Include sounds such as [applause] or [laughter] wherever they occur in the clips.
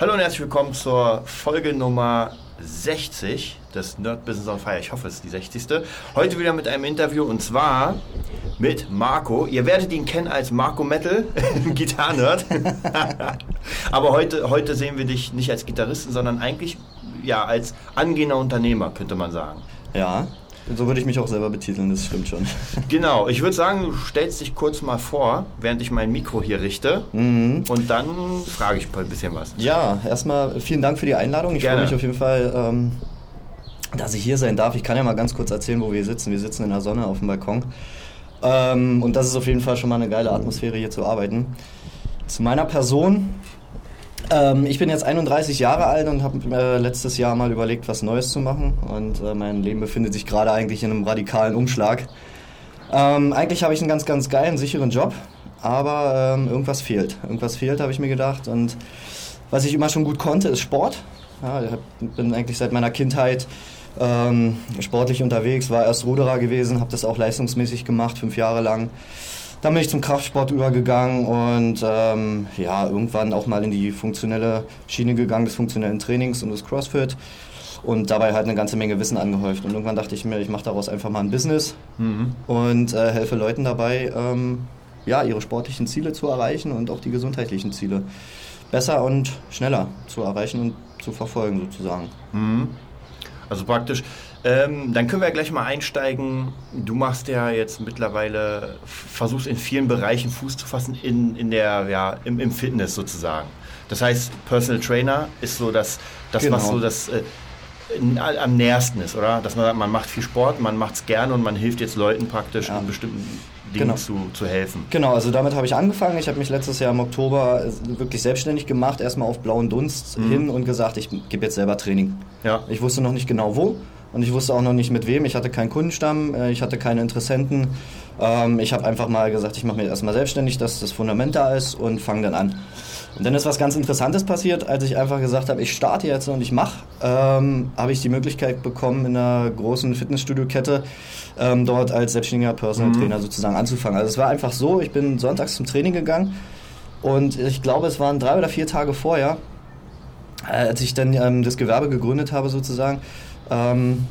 Hallo und herzlich willkommen zur Folge Nummer 60 des Nerd Business on Fire. Ich hoffe, es ist die 60. Heute wieder mit einem Interview und zwar mit Marco. Ihr werdet ihn kennen als Marco Metal, [laughs] Gitarrenerd. [laughs] Aber heute, heute sehen wir dich nicht als Gitarristen, sondern eigentlich ja, als angehender Unternehmer, könnte man sagen. Ja, so würde ich mich auch selber betiteln, das stimmt schon. [laughs] Genau, ich würde sagen, du stellst dich kurz mal vor, während ich mein Mikro hier richte. Mhm. Und dann frage ich ein bisschen was. Ja, erstmal vielen Dank für die Einladung. Ich freue mich auf jeden Fall, ähm, dass ich hier sein darf. Ich kann ja mal ganz kurz erzählen, wo wir sitzen. Wir sitzen in der Sonne auf dem Balkon. Ähm, und das ist auf jeden Fall schon mal eine geile Atmosphäre, hier zu arbeiten. Zu meiner Person. Ähm, ich bin jetzt 31 Jahre alt und habe äh, letztes Jahr mal überlegt, was Neues zu machen. Und äh, mein Leben befindet sich gerade eigentlich in einem radikalen Umschlag. Ähm, eigentlich habe ich einen ganz, ganz geilen, sicheren Job, aber ähm, irgendwas fehlt. Irgendwas fehlt, habe ich mir gedacht. Und was ich immer schon gut konnte, ist Sport. Ja, ich bin eigentlich seit meiner Kindheit ähm, sportlich unterwegs, war erst Ruderer gewesen, habe das auch leistungsmäßig gemacht, fünf Jahre lang. Dann bin ich zum Kraftsport übergegangen und ähm, ja, irgendwann auch mal in die funktionelle Schiene gegangen des funktionellen Trainings und des CrossFit und dabei halt eine ganze Menge Wissen angehäuft. Und irgendwann dachte ich mir, ich mache daraus einfach mal ein Business mhm. und äh, helfe Leuten dabei, ähm, ja, ihre sportlichen Ziele zu erreichen und auch die gesundheitlichen Ziele besser und schneller zu erreichen und zu verfolgen sozusagen. Mhm. Also praktisch. Ähm, dann können wir ja gleich mal einsteigen. Du machst ja jetzt mittlerweile, versuchst in vielen Bereichen Fuß zu fassen in, in der, ja, im, im Fitness sozusagen. Das heißt, Personal Trainer ist so das, das genau. was so das äh, am nähersten ist, oder? Dass man sagt, man macht viel Sport, man macht es gerne und man hilft jetzt Leuten praktisch ja. in bestimmten Dingen genau. zu, zu helfen. Genau, also damit habe ich angefangen. Ich habe mich letztes Jahr im Oktober wirklich selbstständig gemacht, erstmal auf blauen Dunst mhm. hin und gesagt, ich gebe jetzt selber Training. Ja. Ich wusste noch nicht genau wo und ich wusste auch noch nicht mit wem. Ich hatte keinen Kundenstamm, äh, ich hatte keine Interessenten. Ähm, ich habe einfach mal gesagt, ich mache mich erstmal selbstständig, dass das Fundament da ist und fange dann an. Und dann ist was ganz Interessantes passiert, als ich einfach gesagt habe, ich starte jetzt und ich mache, ähm, habe ich die Möglichkeit bekommen, in einer großen Fitnessstudio-Kette ähm, dort als selbstständiger Personal Trainer mhm. sozusagen anzufangen. Also es war einfach so, ich bin sonntags zum Training gegangen und ich glaube, es waren drei oder vier Tage vorher, äh, als ich dann ähm, das Gewerbe gegründet habe sozusagen, ähm,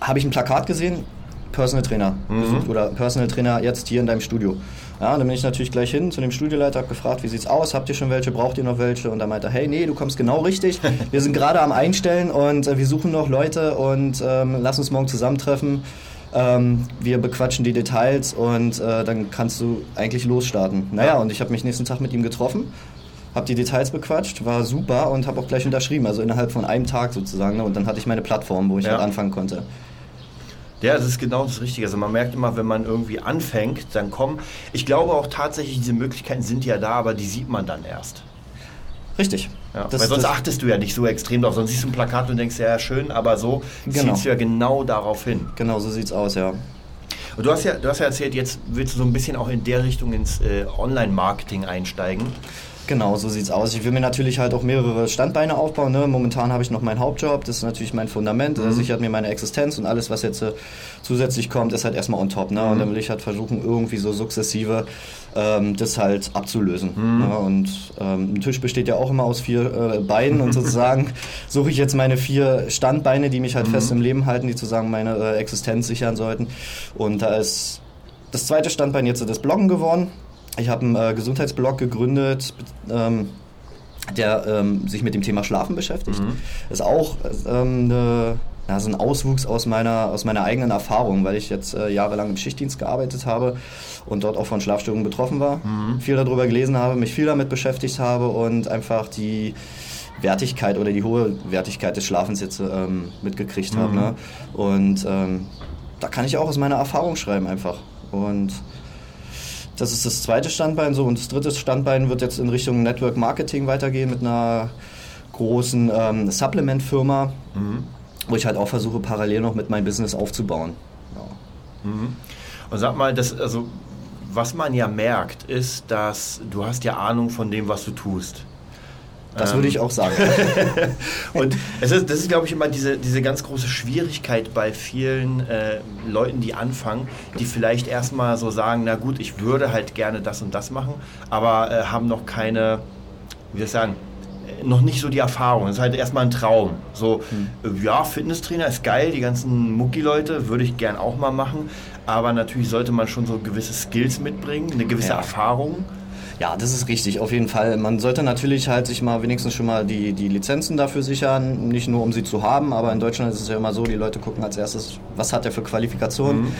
habe ich ein Plakat gesehen, Personal Trainer mhm. oder Personal Trainer jetzt hier in deinem Studio. Ja, dann bin ich natürlich gleich hin zu dem Studioleiter, habe gefragt, wie sieht's aus? Habt ihr schon welche? Braucht ihr noch welche? Und er meinte, hey, nee, du kommst genau richtig. [laughs] Wir sind gerade am Einstellen und äh, wir suchen noch Leute und ähm, lass uns morgen zusammentreffen. Ähm, wir bequatschen die Details und äh, dann kannst du eigentlich losstarten. Naja, und ich habe mich nächsten Tag mit ihm getroffen habe die Details bequatscht, war super und habe auch gleich unterschrieben, also innerhalb von einem Tag sozusagen. Ne? Und dann hatte ich meine Plattform, wo ich ja. halt anfangen konnte. Ja, das ist genau das Richtige. Also man merkt immer, wenn man irgendwie anfängt, dann kommen. Ich glaube auch tatsächlich, diese Möglichkeiten sind ja da, aber die sieht man dann erst. Richtig. Ja, weil sonst achtest du ja nicht so extrem drauf. Sonst siehst du ein Plakat und denkst, ja, schön, aber so genau. ziehst du ja genau darauf hin. Genau, so sieht's aus, ja. Und du hast ja, du hast ja erzählt, jetzt willst du so ein bisschen auch in der Richtung ins äh, Online-Marketing einsteigen. Genau, so sieht's aus. Ich will mir natürlich halt auch mehrere Standbeine aufbauen. Ne? Momentan habe ich noch meinen Hauptjob, das ist natürlich mein Fundament, mhm. das sichert mir meine Existenz und alles, was jetzt äh, zusätzlich kommt, ist halt erstmal on top. Ne? Mhm. Und dann will ich halt versuchen, irgendwie so sukzessive ähm, das halt abzulösen. Mhm. Ne? Und ähm, ein Tisch besteht ja auch immer aus vier äh, Beinen und [laughs] sozusagen suche ich jetzt meine vier Standbeine, die mich halt fest mhm. im Leben halten, die sozusagen meine äh, Existenz sichern sollten. Und da ist das zweite Standbein jetzt das Bloggen geworden. Ich habe einen äh, Gesundheitsblog gegründet, ähm, der ähm, sich mit dem Thema Schlafen beschäftigt. Mhm. Ist auch ähm, eine, ja, so ein Auswuchs aus meiner, aus meiner eigenen Erfahrung, weil ich jetzt äh, jahrelang im Schichtdienst gearbeitet habe und dort auch von Schlafstörungen betroffen war. Mhm. Viel darüber gelesen habe, mich viel damit beschäftigt habe und einfach die Wertigkeit oder die hohe Wertigkeit des Schlafens jetzt ähm, mitgekriegt mhm. habe. Ne? Und ähm, da kann ich auch aus meiner Erfahrung schreiben einfach. Und das ist das zweite Standbein so und das dritte Standbein wird jetzt in Richtung Network Marketing weitergehen mit einer großen ähm, Supplement-Firma, mhm. wo ich halt auch versuche, parallel noch mit meinem Business aufzubauen. Ja. Mhm. Und sag mal, das, also, was man ja merkt, ist, dass du hast ja Ahnung von dem, was du tust. Das würde ich auch sagen. [laughs] und es ist, das ist, glaube ich, immer diese, diese ganz große Schwierigkeit bei vielen äh, Leuten, die anfangen, die vielleicht erstmal so sagen, na gut, ich würde halt gerne das und das machen, aber äh, haben noch keine, wie soll ich sagen, noch nicht so die Erfahrung. Das ist halt erstmal ein Traum. So, mhm. ja, Fitnesstrainer ist geil, die ganzen Mucki-Leute würde ich gern auch mal machen. Aber natürlich sollte man schon so gewisse Skills mitbringen, eine gewisse ja. Erfahrung. Ja, das ist richtig, auf jeden Fall. Man sollte natürlich halt sich mal wenigstens schon mal die, die Lizenzen dafür sichern, nicht nur um sie zu haben, aber in Deutschland ist es ja immer so, die Leute gucken als erstes, was hat er für Qualifikationen. Mhm.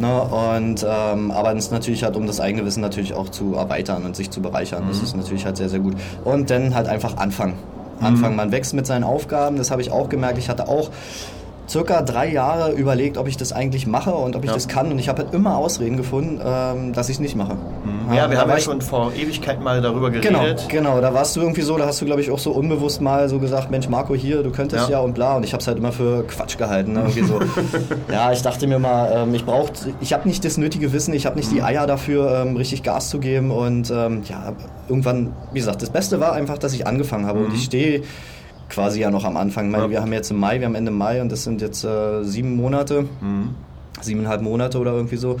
Ne, und, ähm, aber es ist natürlich halt, um das eigene Wissen natürlich auch zu erweitern und sich zu bereichern. Mhm. Das ist natürlich halt sehr, sehr gut. Und dann halt einfach anfangen. Anfangen. Mhm. Man wächst mit seinen Aufgaben, das habe ich auch gemerkt. Ich hatte auch circa drei Jahre überlegt, ob ich das eigentlich mache und ob ich ja. das kann. Und ich habe halt immer Ausreden gefunden, ähm, dass ich es nicht mache. Mhm. Ja, wir haben ja schon vor Ewigkeit mal darüber genau, geredet. Genau, genau. Da warst du irgendwie so, da hast du, glaube ich, auch so unbewusst mal so gesagt, Mensch, Marco, hier, du könntest ja, ja und bla. Und ich habe es halt immer für Quatsch gehalten. Ne? Irgendwie so. [laughs] ja, ich dachte mir mal, ähm, ich brauche, ich habe nicht das nötige Wissen, ich habe nicht die mhm. Eier dafür, ähm, richtig Gas zu geben. Und ähm, ja, irgendwann, wie gesagt, das Beste war einfach, dass ich angefangen habe. Mhm. Und ich stehe quasi ja noch am Anfang. Meine, ja. Wir haben jetzt im Mai, wir haben Ende Mai und das sind jetzt äh, sieben Monate, mhm. siebeneinhalb Monate oder irgendwie so.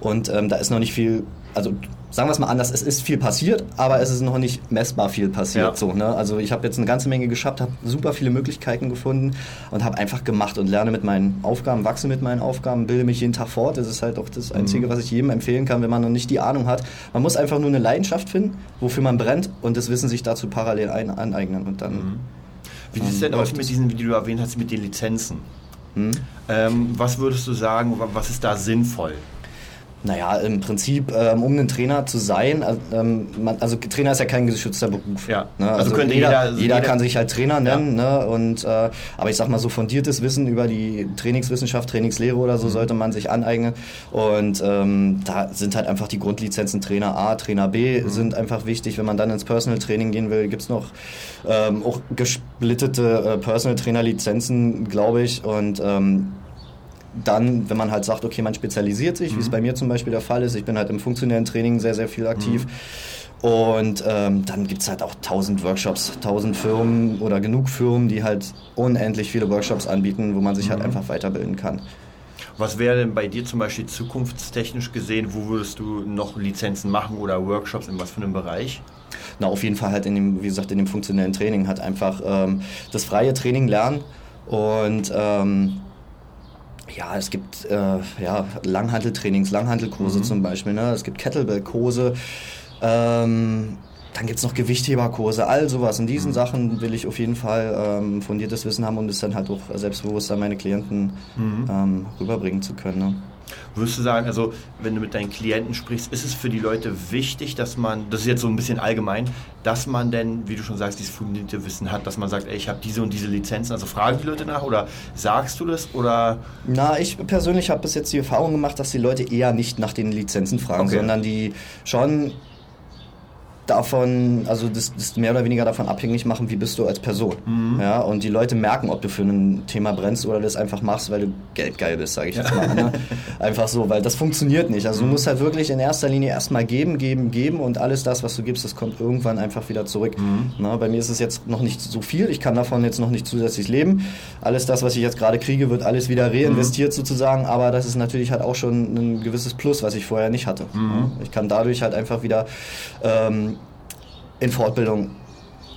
Und ähm, da ist noch nicht viel, also sagen wir es mal anders, es ist viel passiert, aber es ist noch nicht messbar viel passiert. Ja. So, ne? Also ich habe jetzt eine ganze Menge geschafft, habe super viele Möglichkeiten gefunden und habe einfach gemacht und lerne mit meinen Aufgaben, wachse mit meinen Aufgaben, bilde mich jeden Tag fort. Das ist halt auch das Einzige, mhm. was ich jedem empfehlen kann, wenn man noch nicht die Ahnung hat. Man muss einfach nur eine Leidenschaft finden, wofür man brennt und das Wissen sich dazu parallel ein, aneignen und dann... Mhm wie sieht es denn aus mit diesen, wie du erwähnt hast, mit den Lizenzen? Hm? Ähm, was würdest du sagen, was ist da sinnvoll? Naja, im Prinzip, ähm, um ein Trainer zu sein, ähm, man, also Trainer ist ja kein geschützter Beruf. Ja. Ne? Also, also jeder, jeder, jeder, kann sich halt Trainer nennen, ja. ne? Und, äh, aber ich sag mal, so fundiertes Wissen über die Trainingswissenschaft, Trainingslehre oder so mhm. sollte man sich aneignen. Und ähm, da sind halt einfach die Grundlizenzen Trainer A, Trainer B mhm. sind einfach wichtig. Wenn man dann ins Personal Training gehen will, gibt's noch ähm, auch gesplittete äh, Personal Trainer Lizenzen, glaube ich. Und ähm, dann, wenn man halt sagt, okay, man spezialisiert sich, mhm. wie es mhm. bei mir zum Beispiel der Fall ist, ich bin halt im funktionellen Training sehr, sehr viel aktiv. Mhm. Und ähm, dann gibt es halt auch tausend Workshops, tausend Firmen oder genug Firmen, die halt unendlich viele Workshops anbieten, wo man sich halt mhm. halt einfach weiterbilden kann. Was wäre denn bei dir zum Beispiel zukunftstechnisch gesehen, wo würdest du noch Lizenzen machen oder Workshops in was für einem Bereich? Na, auf jeden Fall halt in dem, wie gesagt, in dem funktionellen Training halt einfach ähm, das freie Training lernen und ähm, ja, es gibt äh, ja, Langhanteltrainings, Langhantelkurse mhm. zum Beispiel. Ne? Es gibt Kettlebell-Kurse. Ähm, dann gibt es noch Gewichtheberkurse, all sowas. In diesen mhm. Sachen will ich auf jeden Fall ähm, fundiertes Wissen haben, um das dann halt auch selbstbewusst an meine Klienten mhm. ähm, rüberbringen zu können. Ne? Würdest du sagen, also wenn du mit deinen Klienten sprichst, ist es für die Leute wichtig, dass man, das ist jetzt so ein bisschen allgemein, dass man denn, wie du schon sagst, dieses fundierte Wissen hat, dass man sagt, ey, ich habe diese und diese Lizenzen, also fragen die Leute nach oder sagst du das oder? Na, ich persönlich habe bis jetzt die Erfahrung gemacht, dass die Leute eher nicht nach den Lizenzen fragen, okay. sondern die schon davon, also das, das mehr oder weniger davon abhängig machen, wie bist du als Person. Mhm. Ja, und die Leute merken, ob du für ein Thema brennst oder das einfach machst, weil du geldgeil bist, sage ich jetzt mal. Ne? [laughs] Einfach so, weil das funktioniert nicht. Also du musst halt wirklich in erster Linie erstmal geben, geben, geben und alles das, was du gibst, das kommt irgendwann einfach wieder zurück. Mhm. Na, bei mir ist es jetzt noch nicht so viel, ich kann davon jetzt noch nicht zusätzlich leben. Alles das, was ich jetzt gerade kriege, wird alles wieder reinvestiert mhm. sozusagen, aber das ist natürlich halt auch schon ein gewisses Plus, was ich vorher nicht hatte. Mhm. Ich kann dadurch halt einfach wieder ähm, in Fortbildung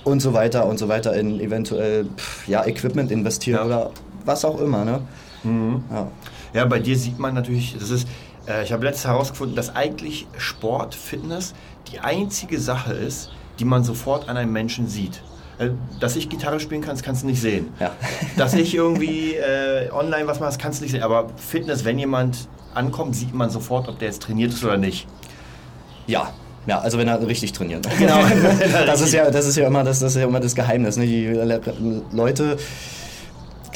und so weiter und so weiter in eventuell ja, Equipment investieren ja. oder was auch immer. Ne? Mhm. Ja. ja, bei dir sieht man natürlich, das ist, äh, ich habe letztens herausgefunden, dass eigentlich Sport, Fitness die einzige Sache ist, die man sofort an einem Menschen sieht. Äh, dass ich Gitarre spielen kann, das kannst du nicht sehen. Ja. [laughs] Dass ich irgendwie äh, online was mache, das kannst du nicht sehen. Aber Fitness, wenn jemand ankommt, sieht man sofort, ob der jetzt trainiert ist oder nicht. Ja, ja, also wenn er richtig trainiert. [laughs] Genau. [laughs] das, ist ja, das ist ja immer das, das, ist ja immer das Geheimnis. Ne? Die Leute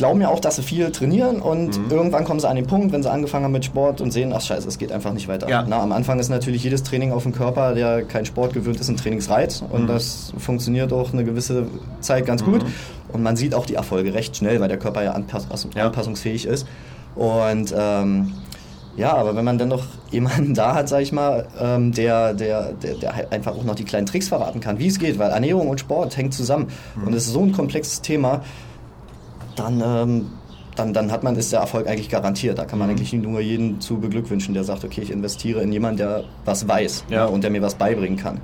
glauben ja auch, dass sie viel trainieren und mhm. irgendwann kommen sie an den Punkt, wenn sie angefangen haben mit Sport und sehen, ach scheiße, es geht einfach nicht weiter. Ja. Na, am Anfang ist natürlich jedes Training auf dem Körper, der kein Sport gewöhnt ist, ein Trainingsreiz und mhm. das funktioniert auch eine gewisse Zeit ganz mhm. gut und man sieht auch die Erfolge recht schnell, weil der Körper ja, anpass ja. anpassungsfähig ist und ähm, ja, aber wenn man dann noch jemanden [laughs] da hat, sag ich mal, ähm, der, der, der, der halt einfach auch noch die kleinen Tricks verraten kann, wie es geht, weil Ernährung und Sport hängt zusammen mhm. und es ist so ein komplexes Thema, dann, ähm, dann, dann hat man, ist der Erfolg eigentlich garantiert. Da kann man mhm. eigentlich nur jeden zu beglückwünschen, der sagt, okay, ich investiere in jemanden, der was weiß ja. ne, und der mir was beibringen kann.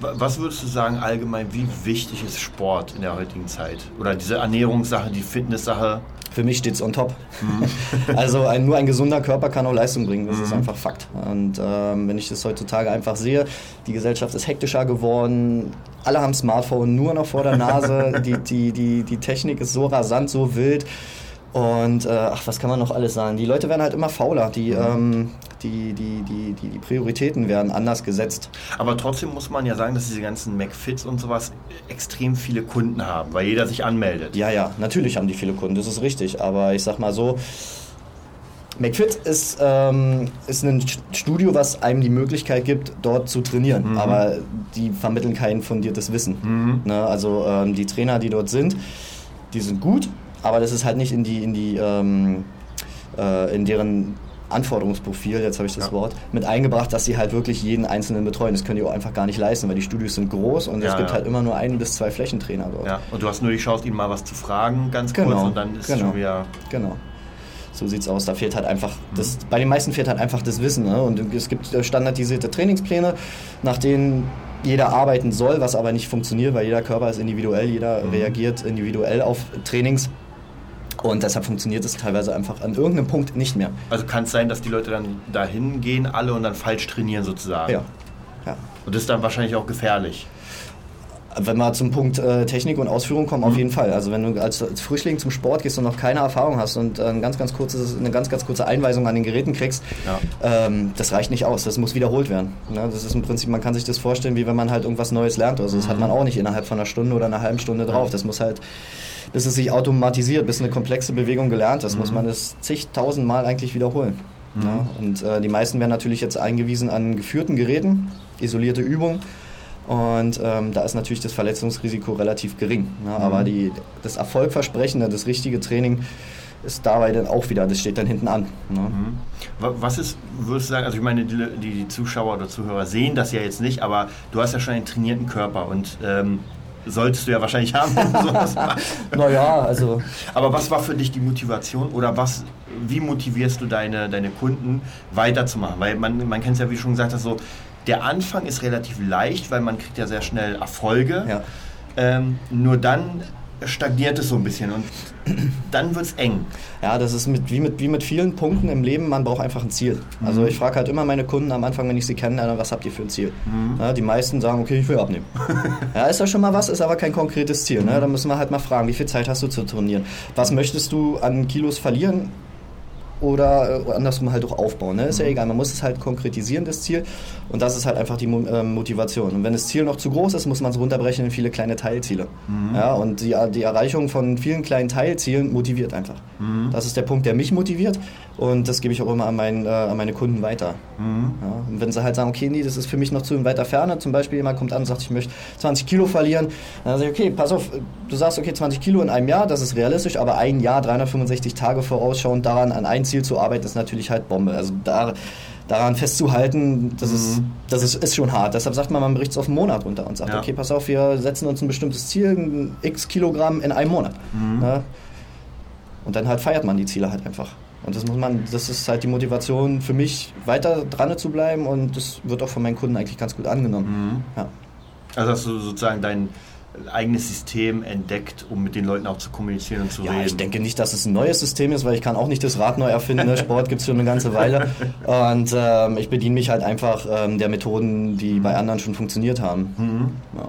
Was würdest du sagen allgemein, wie wichtig ist Sport in der heutigen Zeit? Oder diese Ernährungssache, die Fitnesssache? Für mich steht es on top. Mhm. [laughs] Also ein, nur ein gesunder Körper kann auch Leistung bringen, das mhm. ist einfach Fakt. Und ähm, wenn ich das heutzutage einfach sehe, die Gesellschaft ist hektischer geworden, alle haben Smartphone nur noch vor der Nase, [laughs] die, die, die, die Technik ist so rasant, so wild. Und äh, ach, was kann man noch alles sagen? Die Leute werden halt immer fauler. Die, mhm. ähm, die, die, die, die, die Prioritäten werden anders gesetzt. Aber trotzdem muss man ja sagen, dass diese ganzen McFits und sowas extrem viele Kunden haben, weil jeder sich anmeldet. Ja, ja, natürlich haben die viele Kunden, das ist richtig. Aber ich sag mal so, McFit ist, ähm, ist ein Studio, was einem die Möglichkeit gibt, dort zu trainieren. Mhm. Aber die vermitteln kein fundiertes Wissen. Mhm. Ne? Also ähm, die Trainer, die dort sind, die sind gut, aber das ist halt nicht in die, in die, ähm, äh, in deren Anforderungsprofil, jetzt habe ich das ja. Wort, mit eingebracht, dass sie halt wirklich jeden Einzelnen betreuen. Das können die auch einfach gar nicht leisten, weil die Studios sind groß und ja, es gibt ja. halt immer nur ein bis zwei Flächentrainer dort. Ja, und du hast nur die Chance, ihnen mal was zu fragen, ganz genau. kurz, und dann ist genau. schon wieder... Genau. So sieht's aus. Da fehlt halt einfach, das, bei den meisten fehlt halt einfach das Wissen. Ne? Und es gibt standardisierte Trainingspläne, nach denen jeder arbeiten soll, was aber nicht funktioniert, weil jeder Körper ist individuell, jeder mhm. reagiert individuell auf Trainings. Und deshalb funktioniert es teilweise einfach an irgendeinem Punkt nicht mehr. Also kann es sein, dass die Leute dann dahin gehen, alle und dann falsch trainieren sozusagen? Ja. ja. Und das ist dann wahrscheinlich auch gefährlich. Wenn wir zum Punkt äh, Technik und Ausführung kommen, mhm. auf jeden Fall. Also wenn du als, als, Frischling zum Sport gehst und noch keine Erfahrung hast und äh, ein ganz, ganz kurzes, eine ganz, ganz kurze Einweisung an den Geräten kriegst, ja. ähm, das reicht nicht aus. Das muss wiederholt werden. Ne? Das ist im Prinzip, man kann sich das vorstellen, wie wenn man halt irgendwas Neues lernt. Also das mhm. hat man auch nicht innerhalb von einer Stunde oder einer halben Stunde drauf. Das muss halt bis es sich automatisiert, bis eine komplexe Bewegung gelernt ist, mhm. muss man es zigtausend Mal eigentlich wiederholen. Mhm. Ja, und äh, die meisten werden natürlich jetzt eingewiesen an geführten Geräten, isolierte Übungen. Und ähm, da ist natürlich das Verletzungsrisiko relativ gering. Ne? Mhm. Aber die, das Erfolgversprechende, das richtige Training ist dabei dann auch wieder, das steht dann hinten an. Ne? Mhm. Was ist, würdest du sagen, also ich meine, die, die, Zuschauer oder Zuhörer sehen das ja jetzt nicht, aber du hast ja schon einen trainierten Körper und ähm, solltest du ja wahrscheinlich haben. [laughs] naja, also. Aber was war für dich die Motivation oder was, wie motivierst du deine, deine Kunden weiterzumachen? Weil man, man kennt es ja, wie du schon gesagt hast, so, der Anfang ist relativ leicht, weil man kriegt ja sehr schnell Erfolge. Ja. Ähm, nur dann stagniert es so ein bisschen und [clears throat] dann wird es eng. Ja, das ist mit, wie, mit, wie mit vielen Punkten im Leben, man braucht einfach ein Ziel. Mhm. Also ich frage halt immer meine Kunden am Anfang, wenn ich sie kenne, was habt ihr für ein Ziel? Mhm. Ja, die meisten sagen, okay, ich will abnehmen. [laughs] ja, ist ja schon mal was, ist aber kein konkretes Ziel. Ne? Da müssen wir halt mal fragen, wie viel Zeit hast du zu trainieren? Was möchtest du an Kilos verlieren? Oder äh, andersrum halt auch aufbauen. Ne? Ist ja mhm. egal, man muss es halt konkretisieren, das Ziel. Und das ist halt einfach die äh, Motivation. Und wenn das Ziel noch zu groß ist, muss man es runterbrechen in viele kleine Teilziele. Mhm. Ja, und die, die Erreichung von vielen kleinen Teilzielen motiviert einfach. Mhm. Das ist der Punkt, der mich motiviert. Und das gebe ich auch immer an, mein, äh, an meine Kunden weiter. Mhm. Ja, und wenn sie halt sagen, okay, nee, das ist für mich noch zu weiter Ferne, zum Beispiel jemand kommt an und sagt, ich möchte 20 Kilo verlieren, dann sage ich, okay, pass auf, du sagst, okay, 20 Kilo in einem Jahr, das ist realistisch, aber ein Jahr, 365 Tage vorausschauend daran, an ein Ziel zu arbeiten, ist natürlich halt Bombe. Also da, daran festzuhalten, das, mhm. ist, das ist, ist schon hart. Deshalb sagt man, man bricht es auf einen Monat runter und sagt, ja. okay, pass auf, wir setzen uns ein bestimmtes Ziel, x Kilogramm in einem Monat. Mhm. Ja? Und dann halt feiert man die Ziele halt einfach. Und das muss man, das ist halt die Motivation für mich, weiter dran zu bleiben und das wird auch von meinen Kunden eigentlich ganz gut angenommen. Mhm. Ja. Also hast du sozusagen dein eigenes System entdeckt, um mit den Leuten auch zu kommunizieren und zu ja, reden? Ich denke nicht, dass es ein neues System ist, weil ich kann auch nicht das Rad neu erfinden. Ne? Sport gibt es schon eine ganze Weile. [laughs] Und ähm, ich bediene mich halt einfach ähm, der Methoden, die bei anderen schon funktioniert haben. Mhm. Ja.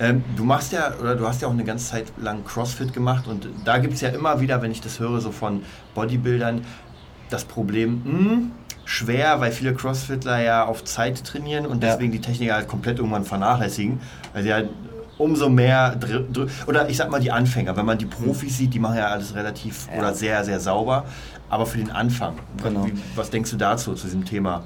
Ähm, du machst ja, oder du hast ja auch eine ganze Zeit lang CrossFit gemacht und da gibt es ja immer wieder, wenn ich das höre, so von Bodybuildern, das Problem, mh, hm, schwer, weil viele Crossfitler ja auf Zeit trainieren und deswegen ja. die Techniker halt komplett irgendwann vernachlässigen, weil sie halt umso mehr oder ich sag mal die Anfänger, wenn man die Profis sieht, die machen ja alles relativ ja. oder sehr sehr sauber, aber für den Anfang, genau. wie, was denkst du dazu zu diesem Thema?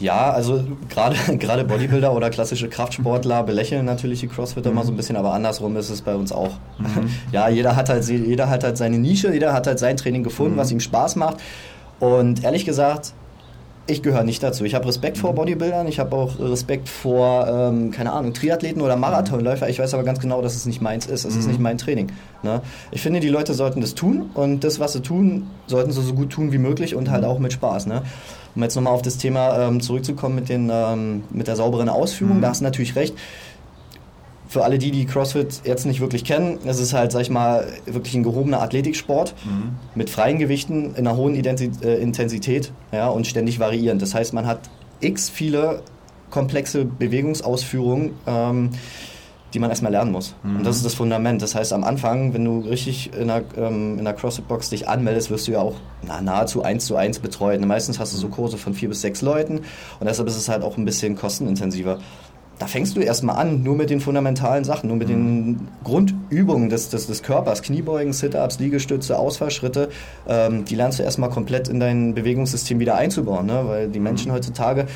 Ja, also gerade [laughs] gerade Bodybuilder oder klassische Kraftsportler belächeln natürlich die Crossfitter mhm. immer so ein bisschen, aber andersrum ist es bei uns auch. Mhm. [laughs] Ja, jeder hat halt jeder hat halt seine Nische, jeder hat halt sein Training gefunden, mhm. was ihm Spaß macht. Und ehrlich gesagt, ich gehöre nicht dazu. Ich habe Respekt vor Bodybuildern, ich habe auch Respekt vor, ähm, keine Ahnung, Triathleten oder Marathonläufer. Ich weiß aber ganz genau, dass es nicht meins ist. Es mhm. ist nicht mein Training. Ne? Ich finde, die Leute sollten das tun und das, was sie tun, sollten sie so gut tun wie möglich und halt mhm. auch mit Spaß. Ne? Um jetzt nochmal auf das Thema ähm, zurückzukommen mit, den, ähm, mit der sauberen Ausführung, mhm. da hast du natürlich recht für alle die, die CrossFit jetzt nicht wirklich kennen, es ist halt, sag ich mal, wirklich ein gehobener Athletiksport mhm. mit freien Gewichten in einer hohen Identität, äh, Intensität ja, und ständig variierend. Das heißt, man hat x viele komplexe Bewegungsausführungen, ähm, die man erstmal lernen muss. Mhm. Und das ist das Fundament. Das heißt, am Anfang, wenn du richtig in einer, ähm, in einer CrossFit-Box dich anmeldest, wirst du ja auch na, nahezu eins zu eins betreut. Meistens hast du so Kurse von vier bis sechs Leuten und deshalb ist es halt auch ein bisschen kostenintensiver da fängst du erstmal an, nur mit den fundamentalen Sachen, nur mit mhm. den Grundübungen des, des, des Körpers, Kniebeugen, Sit-Ups, Liegestütze, Ausfallschritte, ähm, die lernst du erstmal komplett in dein Bewegungssystem wieder einzubauen, ne? weil die Menschen mhm. heutzutage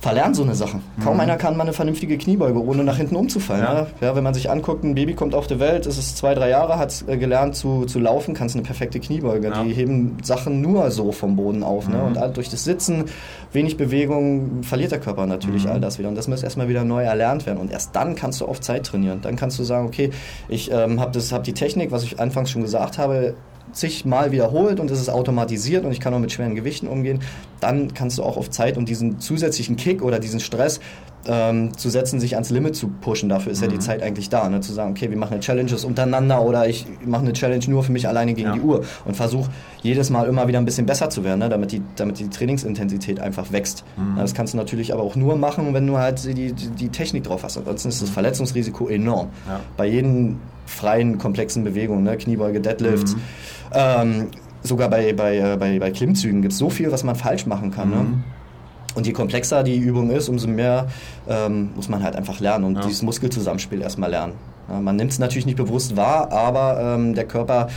verlernen so eine Sache. Kaum mhm. einer kann mal eine vernünftige Kniebeuge, ohne nach hinten umzufallen. Ja. Ne? ja. wenn man sich anguckt, ein Baby kommt auf die Welt, ist es zwei, drei Jahre, hat äh, gelernt zu, zu laufen, kannst eine perfekte Kniebeuge. Ja. Die heben Sachen nur so vom Boden auf. Ne? Mhm. Ne? Und durch das Sitzen, wenig Bewegung, verliert der Körper natürlich mhm. all das wieder. Und das muss erstmal wieder neu erlernt werden. Und erst dann kannst du auf Zeit trainieren. Dann kannst du sagen, okay, ich ähm, habe hab die Technik, was ich anfangs schon gesagt habe, zigmal wiederholt und es ist automatisiert und ich kann auch mit schweren Gewichten umgehen, dann kannst du auch auf Zeit und diesen zusätzlichen Kick oder diesen Stress ähm, zu setzen, sich ans Limit zu pushen. Dafür ist mhm. ja die mhm. Zeit eigentlich da, ne? zu sagen, okay, wir machen eine Challenges untereinander oder ich mache eine Challenge nur für mich alleine gegen ja. die Uhr und versuche jedes Mal immer wieder ein bisschen besser zu werden, ne? damit, die, damit die Trainingsintensität einfach wächst. Mhm. Das kannst du natürlich aber auch nur machen, wenn du halt die, die, die Technik drauf hast. Ansonsten ist das mhm. Verletzungsrisiko enorm. Ja. Bei jedem freien, komplexen Bewegung, ne? Kniebeuge, Deadlifts. Mhm. Ähm, sogar bei, bei, äh, bei, bei Klimmzügen gibt es so viel, was man falsch machen kann. Ne? Und je komplexer die Übung ist, umso mehr ähm, muss man halt einfach lernen und ja. dieses Muskelzusammenspiel erstmal lernen. Ja, man nimmt es natürlich nicht bewusst wahr, aber ähm, der Körper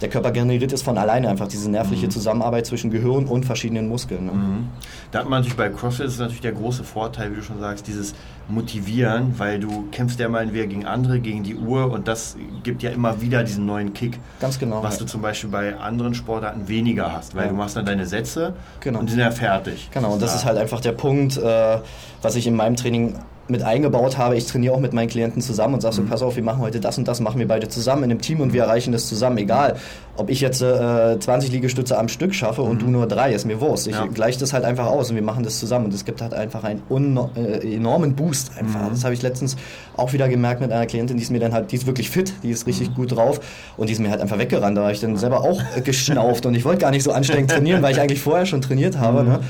der Körper generiert es von alleine einfach, diese nervliche mhm. Zusammenarbeit zwischen Gehirn und verschiedenen Muskeln. Ne? Mhm. Da hat man natürlich bei CrossFit ist natürlich der große Vorteil, wie du schon sagst, dieses Motivieren, weil du kämpfst ja mal entweder gegen andere, gegen die Uhr und das gibt ja immer wieder diesen neuen Kick. Ganz genau. Was ja. du zum Beispiel bei anderen Sportarten weniger hast, weil ja. du machst dann deine Sätze genau. und sind ja fertig. Genau, und das ist halt einfach der Punkt, äh, was ich in meinem Training mit eingebaut habe. Ich trainiere auch mit meinen Klienten zusammen und sage so, mhm. pass auf, wir machen heute das und das, machen wir beide zusammen in einem Team und wir erreichen das zusammen. Egal, ob ich jetzt äh, 20 Liegestütze am Stück schaffe und mhm. du nur drei, ist mir Wurst. Ich ja. gleiche das halt einfach aus und wir machen das zusammen und es gibt halt einfach einen äh, enormen Boost einfach. Mhm. Das habe ich letztens auch wieder gemerkt mit einer Klientin, die ist mir dann halt, die ist wirklich fit, die ist richtig mhm. gut drauf und die ist mir halt einfach weggerannt. Da habe ich dann selber auch [laughs] geschnauft und ich wollte gar nicht so anstrengend trainieren, weil ich eigentlich vorher schon trainiert habe. Mhm. Ne?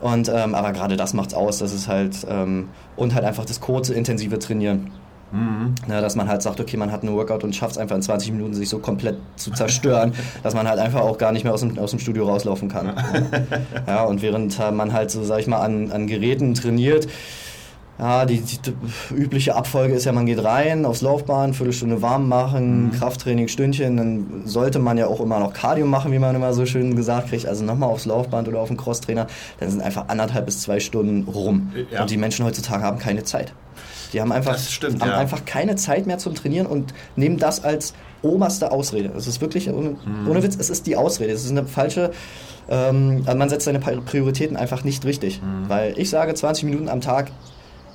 Und, ähm, aber gerade das macht's aus, das ist halt, ähm, und halt einfach das kurze, intensive Trainieren. Mhm. Ja, dass man halt sagt, okay, man hat einen Workout und schafft es einfach in 20 Minuten, sich so komplett zu zerstören, [laughs] dass man halt einfach auch gar nicht mehr aus dem, aus dem Studio rauslaufen kann. [laughs] ja, und während man halt so, sag ich mal, an, an Geräten trainiert, ja, die, die, übliche Abfolge ist ja, man geht rein aufs Laufbahn, Viertelstunde warm machen, mhm. Krafttraining, Stündchen, dann sollte man ja auch immer noch Cardio machen, wie man immer so schön gesagt kriegt, also nochmal aufs Laufband oder auf den Crosstrainer, dann sind einfach anderthalb bis zwei Stunden rum. Ja. Und die Menschen heutzutage haben keine Zeit. Die haben einfach, stimmt, haben ja. einfach keine Zeit mehr zum Trainieren und nehmen das als oberste Ausrede. Es ist wirklich, ohne, mhm. ohne Witz, es ist die Ausrede. Es ist eine falsche, ähm, man setzt seine Prioritäten einfach nicht richtig. Mhm. Weil ich sage, 20 Minuten am Tag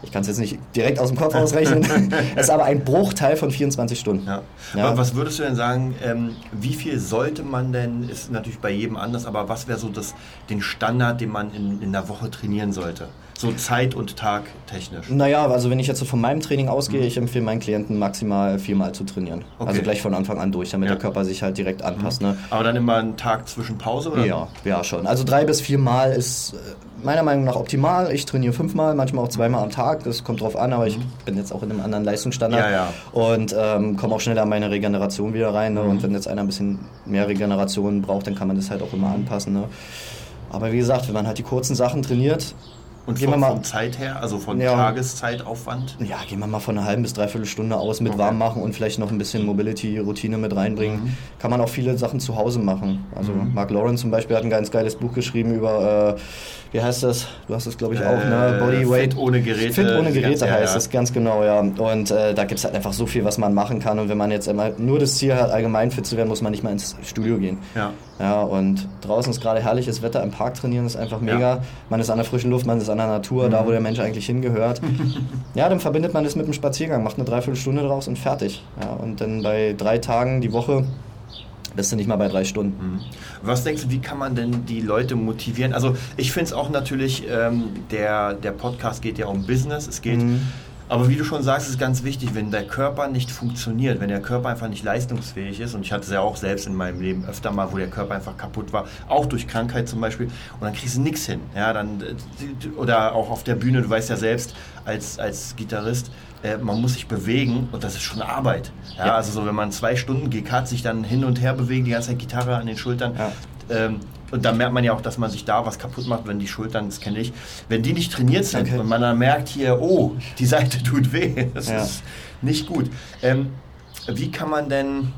ich kann es jetzt nicht direkt aus dem Kopf ausrechnen, [laughs] es ist aber ein Bruchteil von 24 Stunden. Ja. Ja. Was würdest du denn sagen, ähm, wie viel sollte man denn, ist natürlich bei jedem anders, aber was wäre so das, den Standard, den man in, in der Woche trainieren sollte? So Zeit- und Tag technisch? Naja, also wenn ich jetzt so von meinem Training ausgehe, mhm. ich empfehle meinen Klienten maximal viermal zu trainieren. Okay. Also gleich von Anfang an durch, damit ja. der Körper sich halt direkt anpasst. Mhm. Ne? Aber dann immer einen Tag zwischen Pause? Oder? Ja, ja schon. Also drei bis viermal ist äh, meiner Meinung nach optimal. Ich trainiere fünfmal, manchmal auch zweimal am Tag. Das kommt drauf an, aber ich mhm. bin jetzt auch in einem anderen Leistungsstandard ja, ja. und ähm, komme auch schneller an meine Regeneration wieder rein. Ne? Mhm. Und wenn jetzt einer ein bisschen mehr Regeneration braucht, dann kann man das halt auch immer anpassen. Ne? Aber wie gesagt, wenn man halt die kurzen Sachen trainiert, Und gehen wir von, mal, von Zeit her, also von Ja. Tageszeitaufwand? ja, gehen wir mal von einer halben bis dreiviertel Stunde aus mit Okay. warm machen und vielleicht noch ein bisschen Mobility-Routine mit reinbringen. Mhm. Kann man auch viele Sachen zu Hause machen. Also Mark Lawrence zum Beispiel hat ein ganz geiles Buch geschrieben über, äh, wie heißt das? Du hast es glaube ich auch, ne? Äh, Bodyweight. Fit ohne Geräte. Fit ohne Geräte heißt ja. es, ganz genau, ja. Und äh, da gibt es halt einfach so viel, was man machen kann. Und wenn man jetzt immer nur das Ziel hat, allgemein fit zu werden, muss man nicht mal ins Studio gehen. Ja. Ja, und draußen ist gerade herrliches Wetter, im Park trainieren ist einfach mega. Ja. Man ist an der frischen Luft, man ist an der Natur, da wo der Mensch eigentlich hingehört. [laughs] ja, dann verbindet man das mit einem Spaziergang, macht eine Dreiviertelstunde draus und fertig. Ja, und dann bei drei Tagen die Woche bist du nicht mal bei drei Stunden. Was denkst du, wie kann man denn die Leute motivieren? Also ich finde es auch natürlich, ähm, der, der Podcast geht ja um Business, es geht, Mhm. Aber wie du schon sagst, ist ganz wichtig, wenn der Körper nicht funktioniert, wenn der Körper einfach nicht leistungsfähig ist, und ich hatte es ja auch selbst in meinem Leben öfter mal, wo der Körper einfach kaputt war, auch durch Krankheit zum Beispiel, und dann kriegst du nichts hin. Ja, dann, äh, oder auch auf der Bühne, du weißt ja selbst, als, als Gitarrist, äh, man muss sich bewegen und das ist schon Arbeit. Ja, Ja. also so, wenn man zwei Stunden Gig hat, sich dann hin und her bewegen, die ganze Zeit Gitarre an den Schultern. Ja. Ähm, und da merkt man ja auch, dass man sich da was kaputt macht, wenn die Schultern, das kenne ich, wenn die nicht trainiert sind Okay. und man dann merkt hier, oh, die Seite tut weh, [laughs] das Ja. ist nicht gut. Ähm, wie kann man denn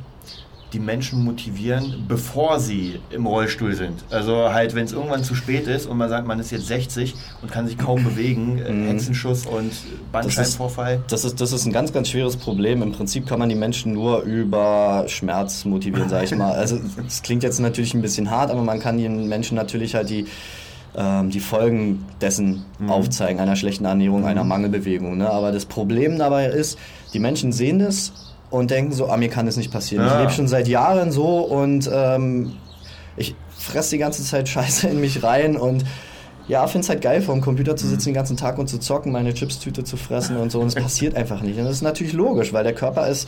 die Menschen motivieren, bevor sie im Rollstuhl sind? Also halt, wenn es irgendwann zu spät ist und man sagt, man ist jetzt 60 und kann sich kaum bewegen, äh, Mhm. Hexenschuss und Bandscheibenvorfall. Das ist, das ist ein ganz, ganz schweres Problem. Im Prinzip kann man die Menschen nur über Schmerz motivieren, sage ich mal. Also es klingt jetzt natürlich ein bisschen hart, aber man kann den Menschen natürlich halt die, ähm, die Folgen dessen aufzeigen, einer schlechten Ernährung, einer Mangelbewegung. Ne? Aber das Problem dabei ist, die Menschen sehen das und denken so, ah, mir kann das nicht passieren. Ich Ja. lebe schon seit Jahren so und ähm, ich fresse die ganze Zeit [laughs] Scheiße in mich rein und ja, finde es halt geil, vor dem Computer zu sitzen den ganzen Tag und zu zocken, meine Chipstüte zu fressen und so. Und es [laughs] passiert einfach nicht. Und das ist natürlich logisch, weil der Körper ist,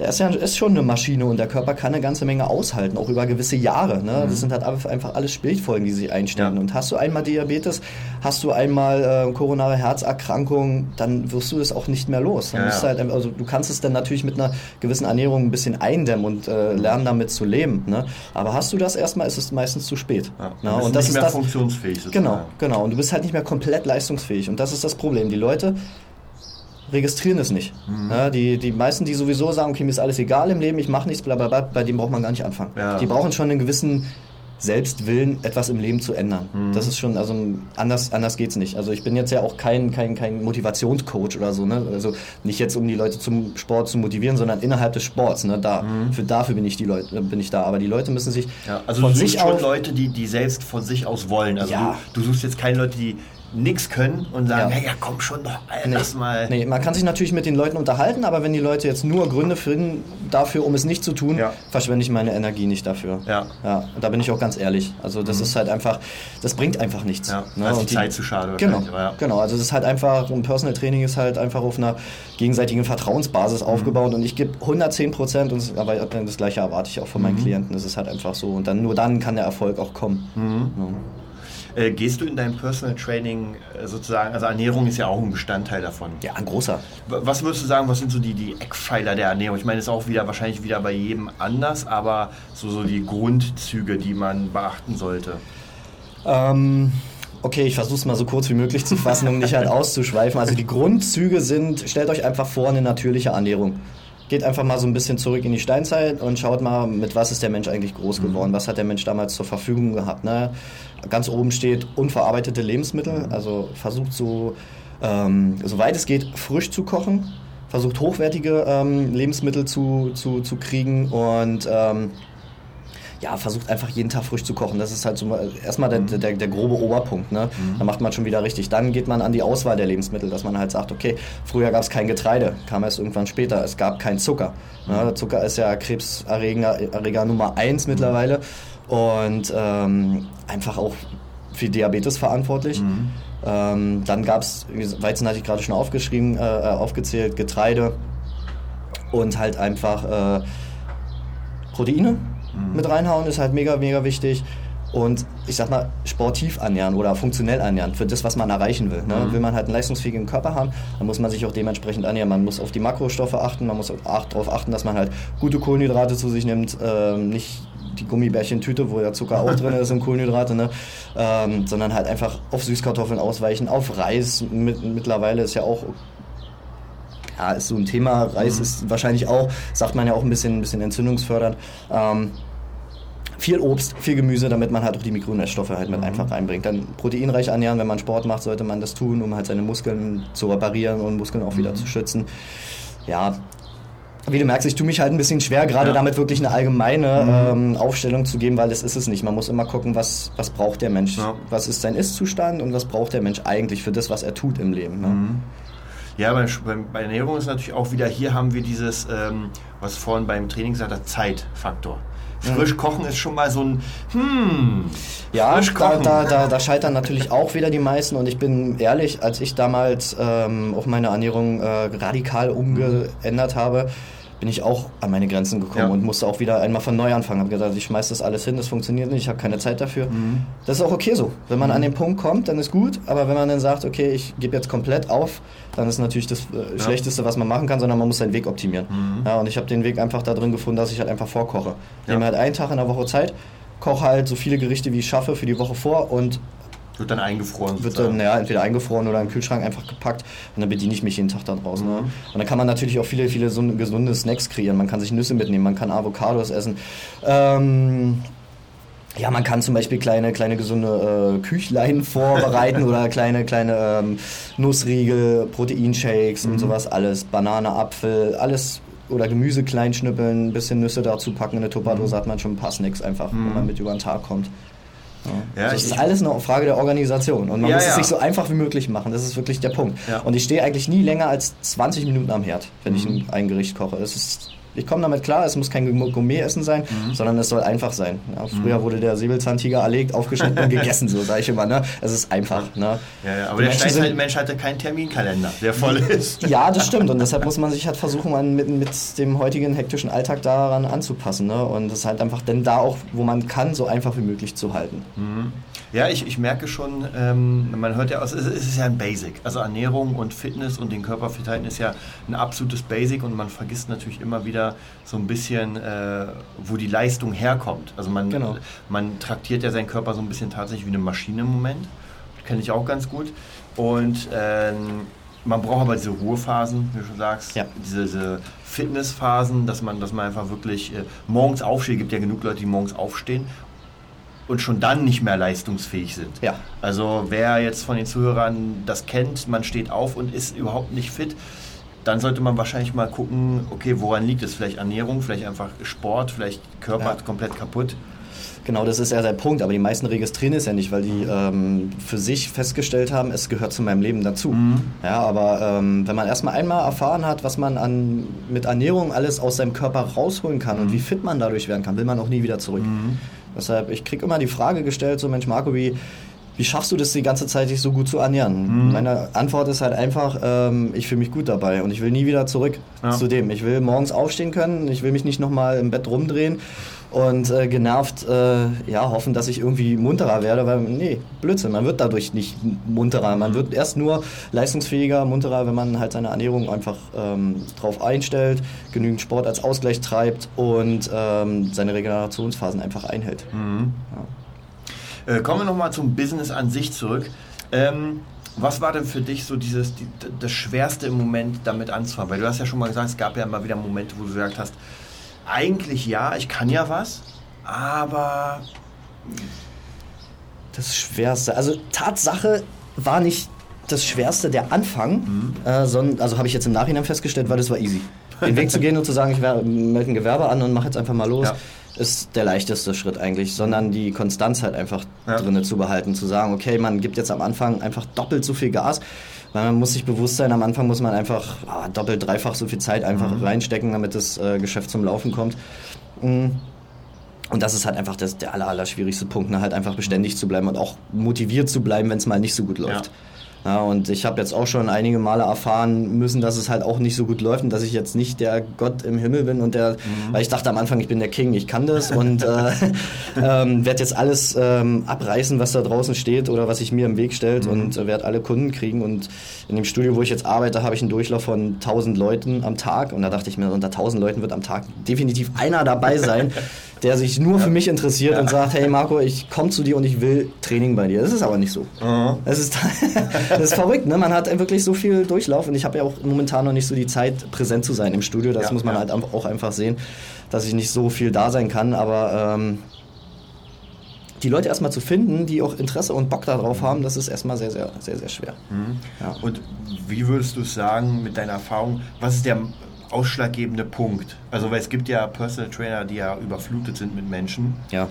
der ist ja ist schon eine Maschine und der Körper kann eine ganze Menge aushalten, auch über gewisse Jahre. Ne? Das sind halt einfach alles Spätfolgen, die sich einstellen. Ja. Und hast du einmal Diabetes, hast du einmal äh, koronare Herzerkrankung, dann wirst du das auch nicht mehr los. Ja, ja. halt, also du kannst es dann natürlich mit einer gewissen Ernährung ein bisschen eindämmen und äh, lernen damit zu leben. Ne? Aber hast du das erstmal, ist es meistens zu spät. Ja, Ne? Und das nicht ist mehr das, funktionsfähig. Genau, genau. Und du bist halt nicht mehr komplett leistungsfähig. Und das ist das Problem. Die Leute registrieren es nicht. Mhm. Ja, die, die meisten, die sowieso sagen, okay, mir ist alles egal im Leben, ich mache nichts, bla bla bla, bei denen braucht man gar nicht anfangen. Ja. Die brauchen schon einen gewissen Selbstwillen, etwas im Leben zu ändern. Mhm. Das ist schon, also anders, anders geht's nicht. Also ich bin jetzt ja auch kein, kein, kein Motivationscoach oder so, ne? Also nicht jetzt, um die Leute zum Sport zu motivieren, sondern innerhalb des Sports. Ne? Da, für, dafür bin ich die Leute, bin ich da. Aber die Leute müssen sich Mhm. Ja, also von du suchst sich schon aus Leute, die, die selbst von sich aus wollen. Also Ja. du, du suchst jetzt keine Leute, die nichts können und sagen, Ja. hey, ja komm schon doch, ey, Nee, lass mal. Nee, man kann sich natürlich mit den Leuten unterhalten, aber wenn die Leute jetzt nur Gründe finden dafür, um es nicht zu tun, Ja. verschwende ich meine Energie nicht dafür. Ja. Ja, und da bin ich auch ganz ehrlich. Also das ist halt einfach, das bringt einfach nichts. Ja, ne? ist die Zeit zu schade Genau, ja. genau. Also das ist halt einfach, ein Personal Training ist halt einfach auf einer gegenseitigen Vertrauensbasis Mhm. aufgebaut und ich gebe 110 Prozent, und aber das Gleiche erwarte ich auch von Mhm. meinen Klienten. Das ist halt einfach so und dann nur dann kann der Erfolg auch kommen. Äh, gehst du in deinem Personal Training äh, sozusagen, also Ernährung ist ja auch ein Bestandteil davon. Ja, ein großer. Was würdest du sagen, was sind so die, die Eckpfeiler der Ernährung? Ich meine, das ist auch wieder wahrscheinlich wieder bei jedem anders, aber so, so die Grundzüge, die man beachten sollte. Ähm, okay, ich versuche es mal so kurz wie möglich zu fassen, um nicht halt [laughs] auszuschweifen. Also die Grundzüge sind, stellt euch einfach vor, eine natürliche Ernährung. Geht einfach mal so ein bisschen zurück in die Steinzeit und schaut mal, mit was ist der Mensch eigentlich groß geworden? Was hat der Mensch damals zur Verfügung gehabt? Ne? Ganz oben steht unverarbeitete Lebensmittel. Also versucht so, ähm, soweit es geht, frisch zu kochen. Versucht hochwertige ähm, Lebensmittel zu, zu, zu kriegen und ähm, ja, versucht einfach jeden Tag frisch zu kochen. Das ist halt so mal erstmal der, der, der grobe Oberpunkt. Ne? Da macht man schon wieder richtig. Dann geht man an die Auswahl der Lebensmittel, dass man halt sagt, okay, früher gab es kein Getreide, kam erst irgendwann später. Es gab kein Zucker. Ne? Zucker ist ja Krebserreger Erreger Nummer eins mittlerweile und ähm, einfach auch für Diabetes verantwortlich. Ähm, dann gab es, Weizen hatte ich gerade schon aufgeschrieben, äh, äh, aufgezählt, Getreide und halt einfach äh, Proteine mit reinhauen ist halt mega, mega wichtig. Und ich sag mal, sportiv ernähren oder funktionell ernähren für das, was man erreichen will. Ne? Will man halt einen leistungsfähigen Körper haben, dann muss man sich auch dementsprechend ernähren. Man muss auf die Makrostoffe achten, man muss auch darauf achten, dass man halt gute Kohlenhydrate zu sich nimmt, ähm, nicht die Gummibärchen-Tüte, wo ja Zucker auch drin ist und Kohlenhydrate, ne? Ähm, sondern halt einfach auf Süßkartoffeln ausweichen, auf Reis. Mit, mittlerweile ist ja auch ja, ist so ein Thema. Reis mhm. ist wahrscheinlich auch, sagt man ja auch ein bisschen, ein bisschen entzündungsfördernd. Ähm, viel Obst, viel Gemüse, damit man halt auch die Mikronährstoffe halt mit mhm. einfach reinbringt. Dann proteinreich ernähren, wenn man Sport macht, sollte man das tun, um halt seine Muskeln zu reparieren und Muskeln auch wieder mhm. zu schützen. Ja, wie du merkst, ich tue mich halt ein bisschen schwer, gerade ja. damit wirklich eine allgemeine mhm. ähm, Aufstellung zu geben, weil das ist es nicht. Man muss immer gucken, was, was braucht der Mensch, ja. was ist sein Ist-Zustand und was braucht der Mensch eigentlich für das, was er tut im Leben. Ne? Mhm. Ja, bei, bei, Ernährung ist natürlich auch wieder, hier haben wir dieses, ähm, was vorhin beim Training gesagt hat, Zeitfaktor. Frisch kochen ist schon mal so ein, hm, ja, da, da, da, da, scheitern natürlich auch wieder die meisten und ich bin ehrlich, als ich damals ähm, auch meine Ernährung äh, radikal umgeändert habe, bin ich auch an meine Grenzen gekommen ja. und musste auch wieder einmal von neu anfangen. Habe gesagt, ich schmeiß das alles hin, das funktioniert nicht, ich habe keine Zeit dafür. Mhm. Das ist auch okay so. Wenn man mhm. an den Punkt kommt, dann ist gut, aber wenn man dann sagt, okay, ich gebe jetzt komplett auf, dann ist natürlich das äh, ja. Schlechteste, was man machen kann, sondern man muss seinen Weg optimieren. Mhm. Ja, und ich habe den Weg einfach da drin gefunden, dass ich halt einfach vorkoche. Ich nehme halt einen Tag in der Woche Zeit, koche halt so viele Gerichte, wie ich schaffe für die Woche vor und wird dann eingefroren. Wird dann ja, entweder eingefroren oder im Kühlschrank einfach gepackt und dann bediene ich mich jeden Tag da draußen. Ne? Mhm. Und dann kann man natürlich auch viele, viele so gesunde Snacks kreieren. Man kann sich Nüsse mitnehmen, man kann Avocados essen. Ähm, ja, man kann zum Beispiel kleine, kleine gesunde äh, Küchlein [laughs] vorbereiten oder kleine, kleine ähm, Nussriegel, Proteinshakes mhm. und sowas alles. Banane, Apfel, alles oder Gemüse klein schnippeln, ein bisschen Nüsse dazu packen. In eine Tupperdose mhm. hat man schon ein paar Snacks einfach, mhm. wenn man mit über den Tag kommt. Ja. das ist alles eine Frage der Organisation und man ja, muss es sich so einfach wie möglich machen. Das ist wirklich der Punkt. Und ich stehe eigentlich nie länger als 20 Minuten am Herd, wenn mhm. ich ein Gericht koche. Es ist ich komme damit klar, es muss kein Gourmet-Essen sein, mhm. sondern es soll einfach sein. Ja, früher mhm. wurde der Säbelzahntiger erlegt, aufgeschnitten und [laughs] gegessen, so sage ich immer. Ne? Es ist einfach. Ne? Ja, ja, aber der halt, Mensch hatte keinen Terminkalender, der voll ist. Ja, das stimmt. Und deshalb muss man sich halt versuchen, man mit, mit dem heutigen hektischen Alltag daran anzupassen. Ne? Und es halt einfach denn da auch, wo man kann, so einfach wie möglich zu halten. Mhm. Ja, ich, ich merke schon, ähm, man hört ja aus, es ist ja ein Basic. Also Ernährung und Fitness und den Körper fit halten ist ja ein absolutes Basic und man vergisst natürlich immer wieder so ein bisschen, äh, wo die Leistung herkommt. Also man, genau. man traktiert ja seinen Körper so ein bisschen tatsächlich wie eine Maschine im Moment. Kenne ich auch ganz gut. Und ähm, man braucht aber diese Ruhephasen, wie du schon sagst, ja. diese, diese, Fitnessphasen, dass man, dass man einfach wirklich äh, morgens aufsteht. Es gibt ja genug Leute, die morgens aufstehen und schon dann nicht mehr leistungsfähig sind. Ja. Also wer jetzt von den Zuhörern das kennt, man steht auf und ist überhaupt nicht fit, dann sollte man wahrscheinlich mal gucken, okay, woran liegt es? Vielleicht Ernährung, vielleicht einfach Sport, vielleicht Körper ja. komplett kaputt. Genau, das ist ja der Punkt. Aber die meisten registrieren es ja nicht, weil die ähm, für sich festgestellt haben, es gehört zu meinem Leben dazu. Mhm. Ja, aber ähm, wenn man erstmal einmal erfahren hat, was man an, mit Ernährung alles aus seinem Körper rausholen kann mhm. und wie fit man dadurch werden kann, will man auch nie wieder zurück. Mhm. Deshalb, ich kriege immer die Frage gestellt, so Mensch Marco, wie, wie schaffst du das die ganze Zeit, dich so gut zu ernähren? Mhm. Meine Antwort ist halt einfach, ähm, ich fühle mich gut dabei und ich will nie wieder zurück ja. zu dem. Ich will morgens aufstehen können, ich will mich nicht nochmal im Bett rumdrehen und äh, genervt äh, ja, hoffen, dass ich irgendwie munterer werde, weil nee, Blödsinn, man wird dadurch nicht munterer. Man wird erst nur leistungsfähiger, munterer, wenn man halt seine Ernährung einfach ähm, drauf einstellt, genügend Sport als Ausgleich treibt und ähm, seine Regenerationsphasen einfach einhält. Mhm. Ja. Äh, kommen wir nochmal zum Business an sich zurück. Ähm, was war denn für dich so dieses, die, das Schwerste im Moment damit anzufangen? Weil du hast ja schon mal gesagt, es gab ja immer wieder Momente, wo du gesagt hast, eigentlich ja, ich kann ja was, aber. Das Schwerste. Also Tatsache war nicht das Schwerste der Anfang, mhm. äh, sondern, also habe ich jetzt im Nachhinein festgestellt, weil das war easy. Den Weg zu gehen und zu sagen, ich melde ein Gewerbe an und mache jetzt einfach mal los, ja. ist der leichteste Schritt eigentlich, sondern die Konstanz halt einfach ja. drinne zu behalten, zu sagen, okay, man gibt jetzt am Anfang einfach doppelt so viel Gas, weil man muss sich bewusst sein, am Anfang muss man einfach ah, doppelt, dreifach so viel Zeit einfach mhm. reinstecken, damit das äh, Geschäft zum Laufen kommt. Mhm. Und das ist halt einfach das, der aller, aller schwierigste Punkt, ne? halt einfach beständig zu bleiben und auch motiviert zu bleiben, wenn es mal nicht so gut läuft. Ja. Ja, und ich habe jetzt auch schon einige Male erfahren müssen, dass es halt auch nicht so gut läuft und dass ich jetzt nicht der Gott im Himmel bin und der, mhm. weil ich dachte am Anfang, ich bin der King, ich kann das und äh, [laughs] ähm, werde jetzt alles ähm, abreißen, was da draußen steht oder was sich mir im Weg stellt mhm. und äh, werde alle Kunden kriegen. Und in dem Studio, wo ich jetzt arbeite, habe ich einen Durchlauf von 1000 Leuten am Tag und da dachte ich mir, unter 1000 Leuten wird am Tag definitiv einer dabei sein, [laughs] der sich nur für mich interessiert und sagt, hey Marco, ich komme zu dir und ich will Training bei dir. Das ist aber nicht so. Es ist, [laughs] das ist verrückt, ne? Man hat wirklich so viel Durchlauf und ich habe ja auch momentan noch nicht so die Zeit, präsent zu sein im Studio. Das Ja, muss man ja. halt auch einfach sehen, dass ich nicht so viel da sein kann, aber ähm, die Leute erstmal zu finden, die auch Interesse und Bock darauf haben, das ist erstmal sehr, sehr, sehr, sehr schwer. Ja. Und wie würdest du sagen mit deiner Erfahrung, was ist der ausschlaggebende Punkt? Also, weil es gibt ja Personal Trainer, die ja überflutet sind mit Menschen. ja.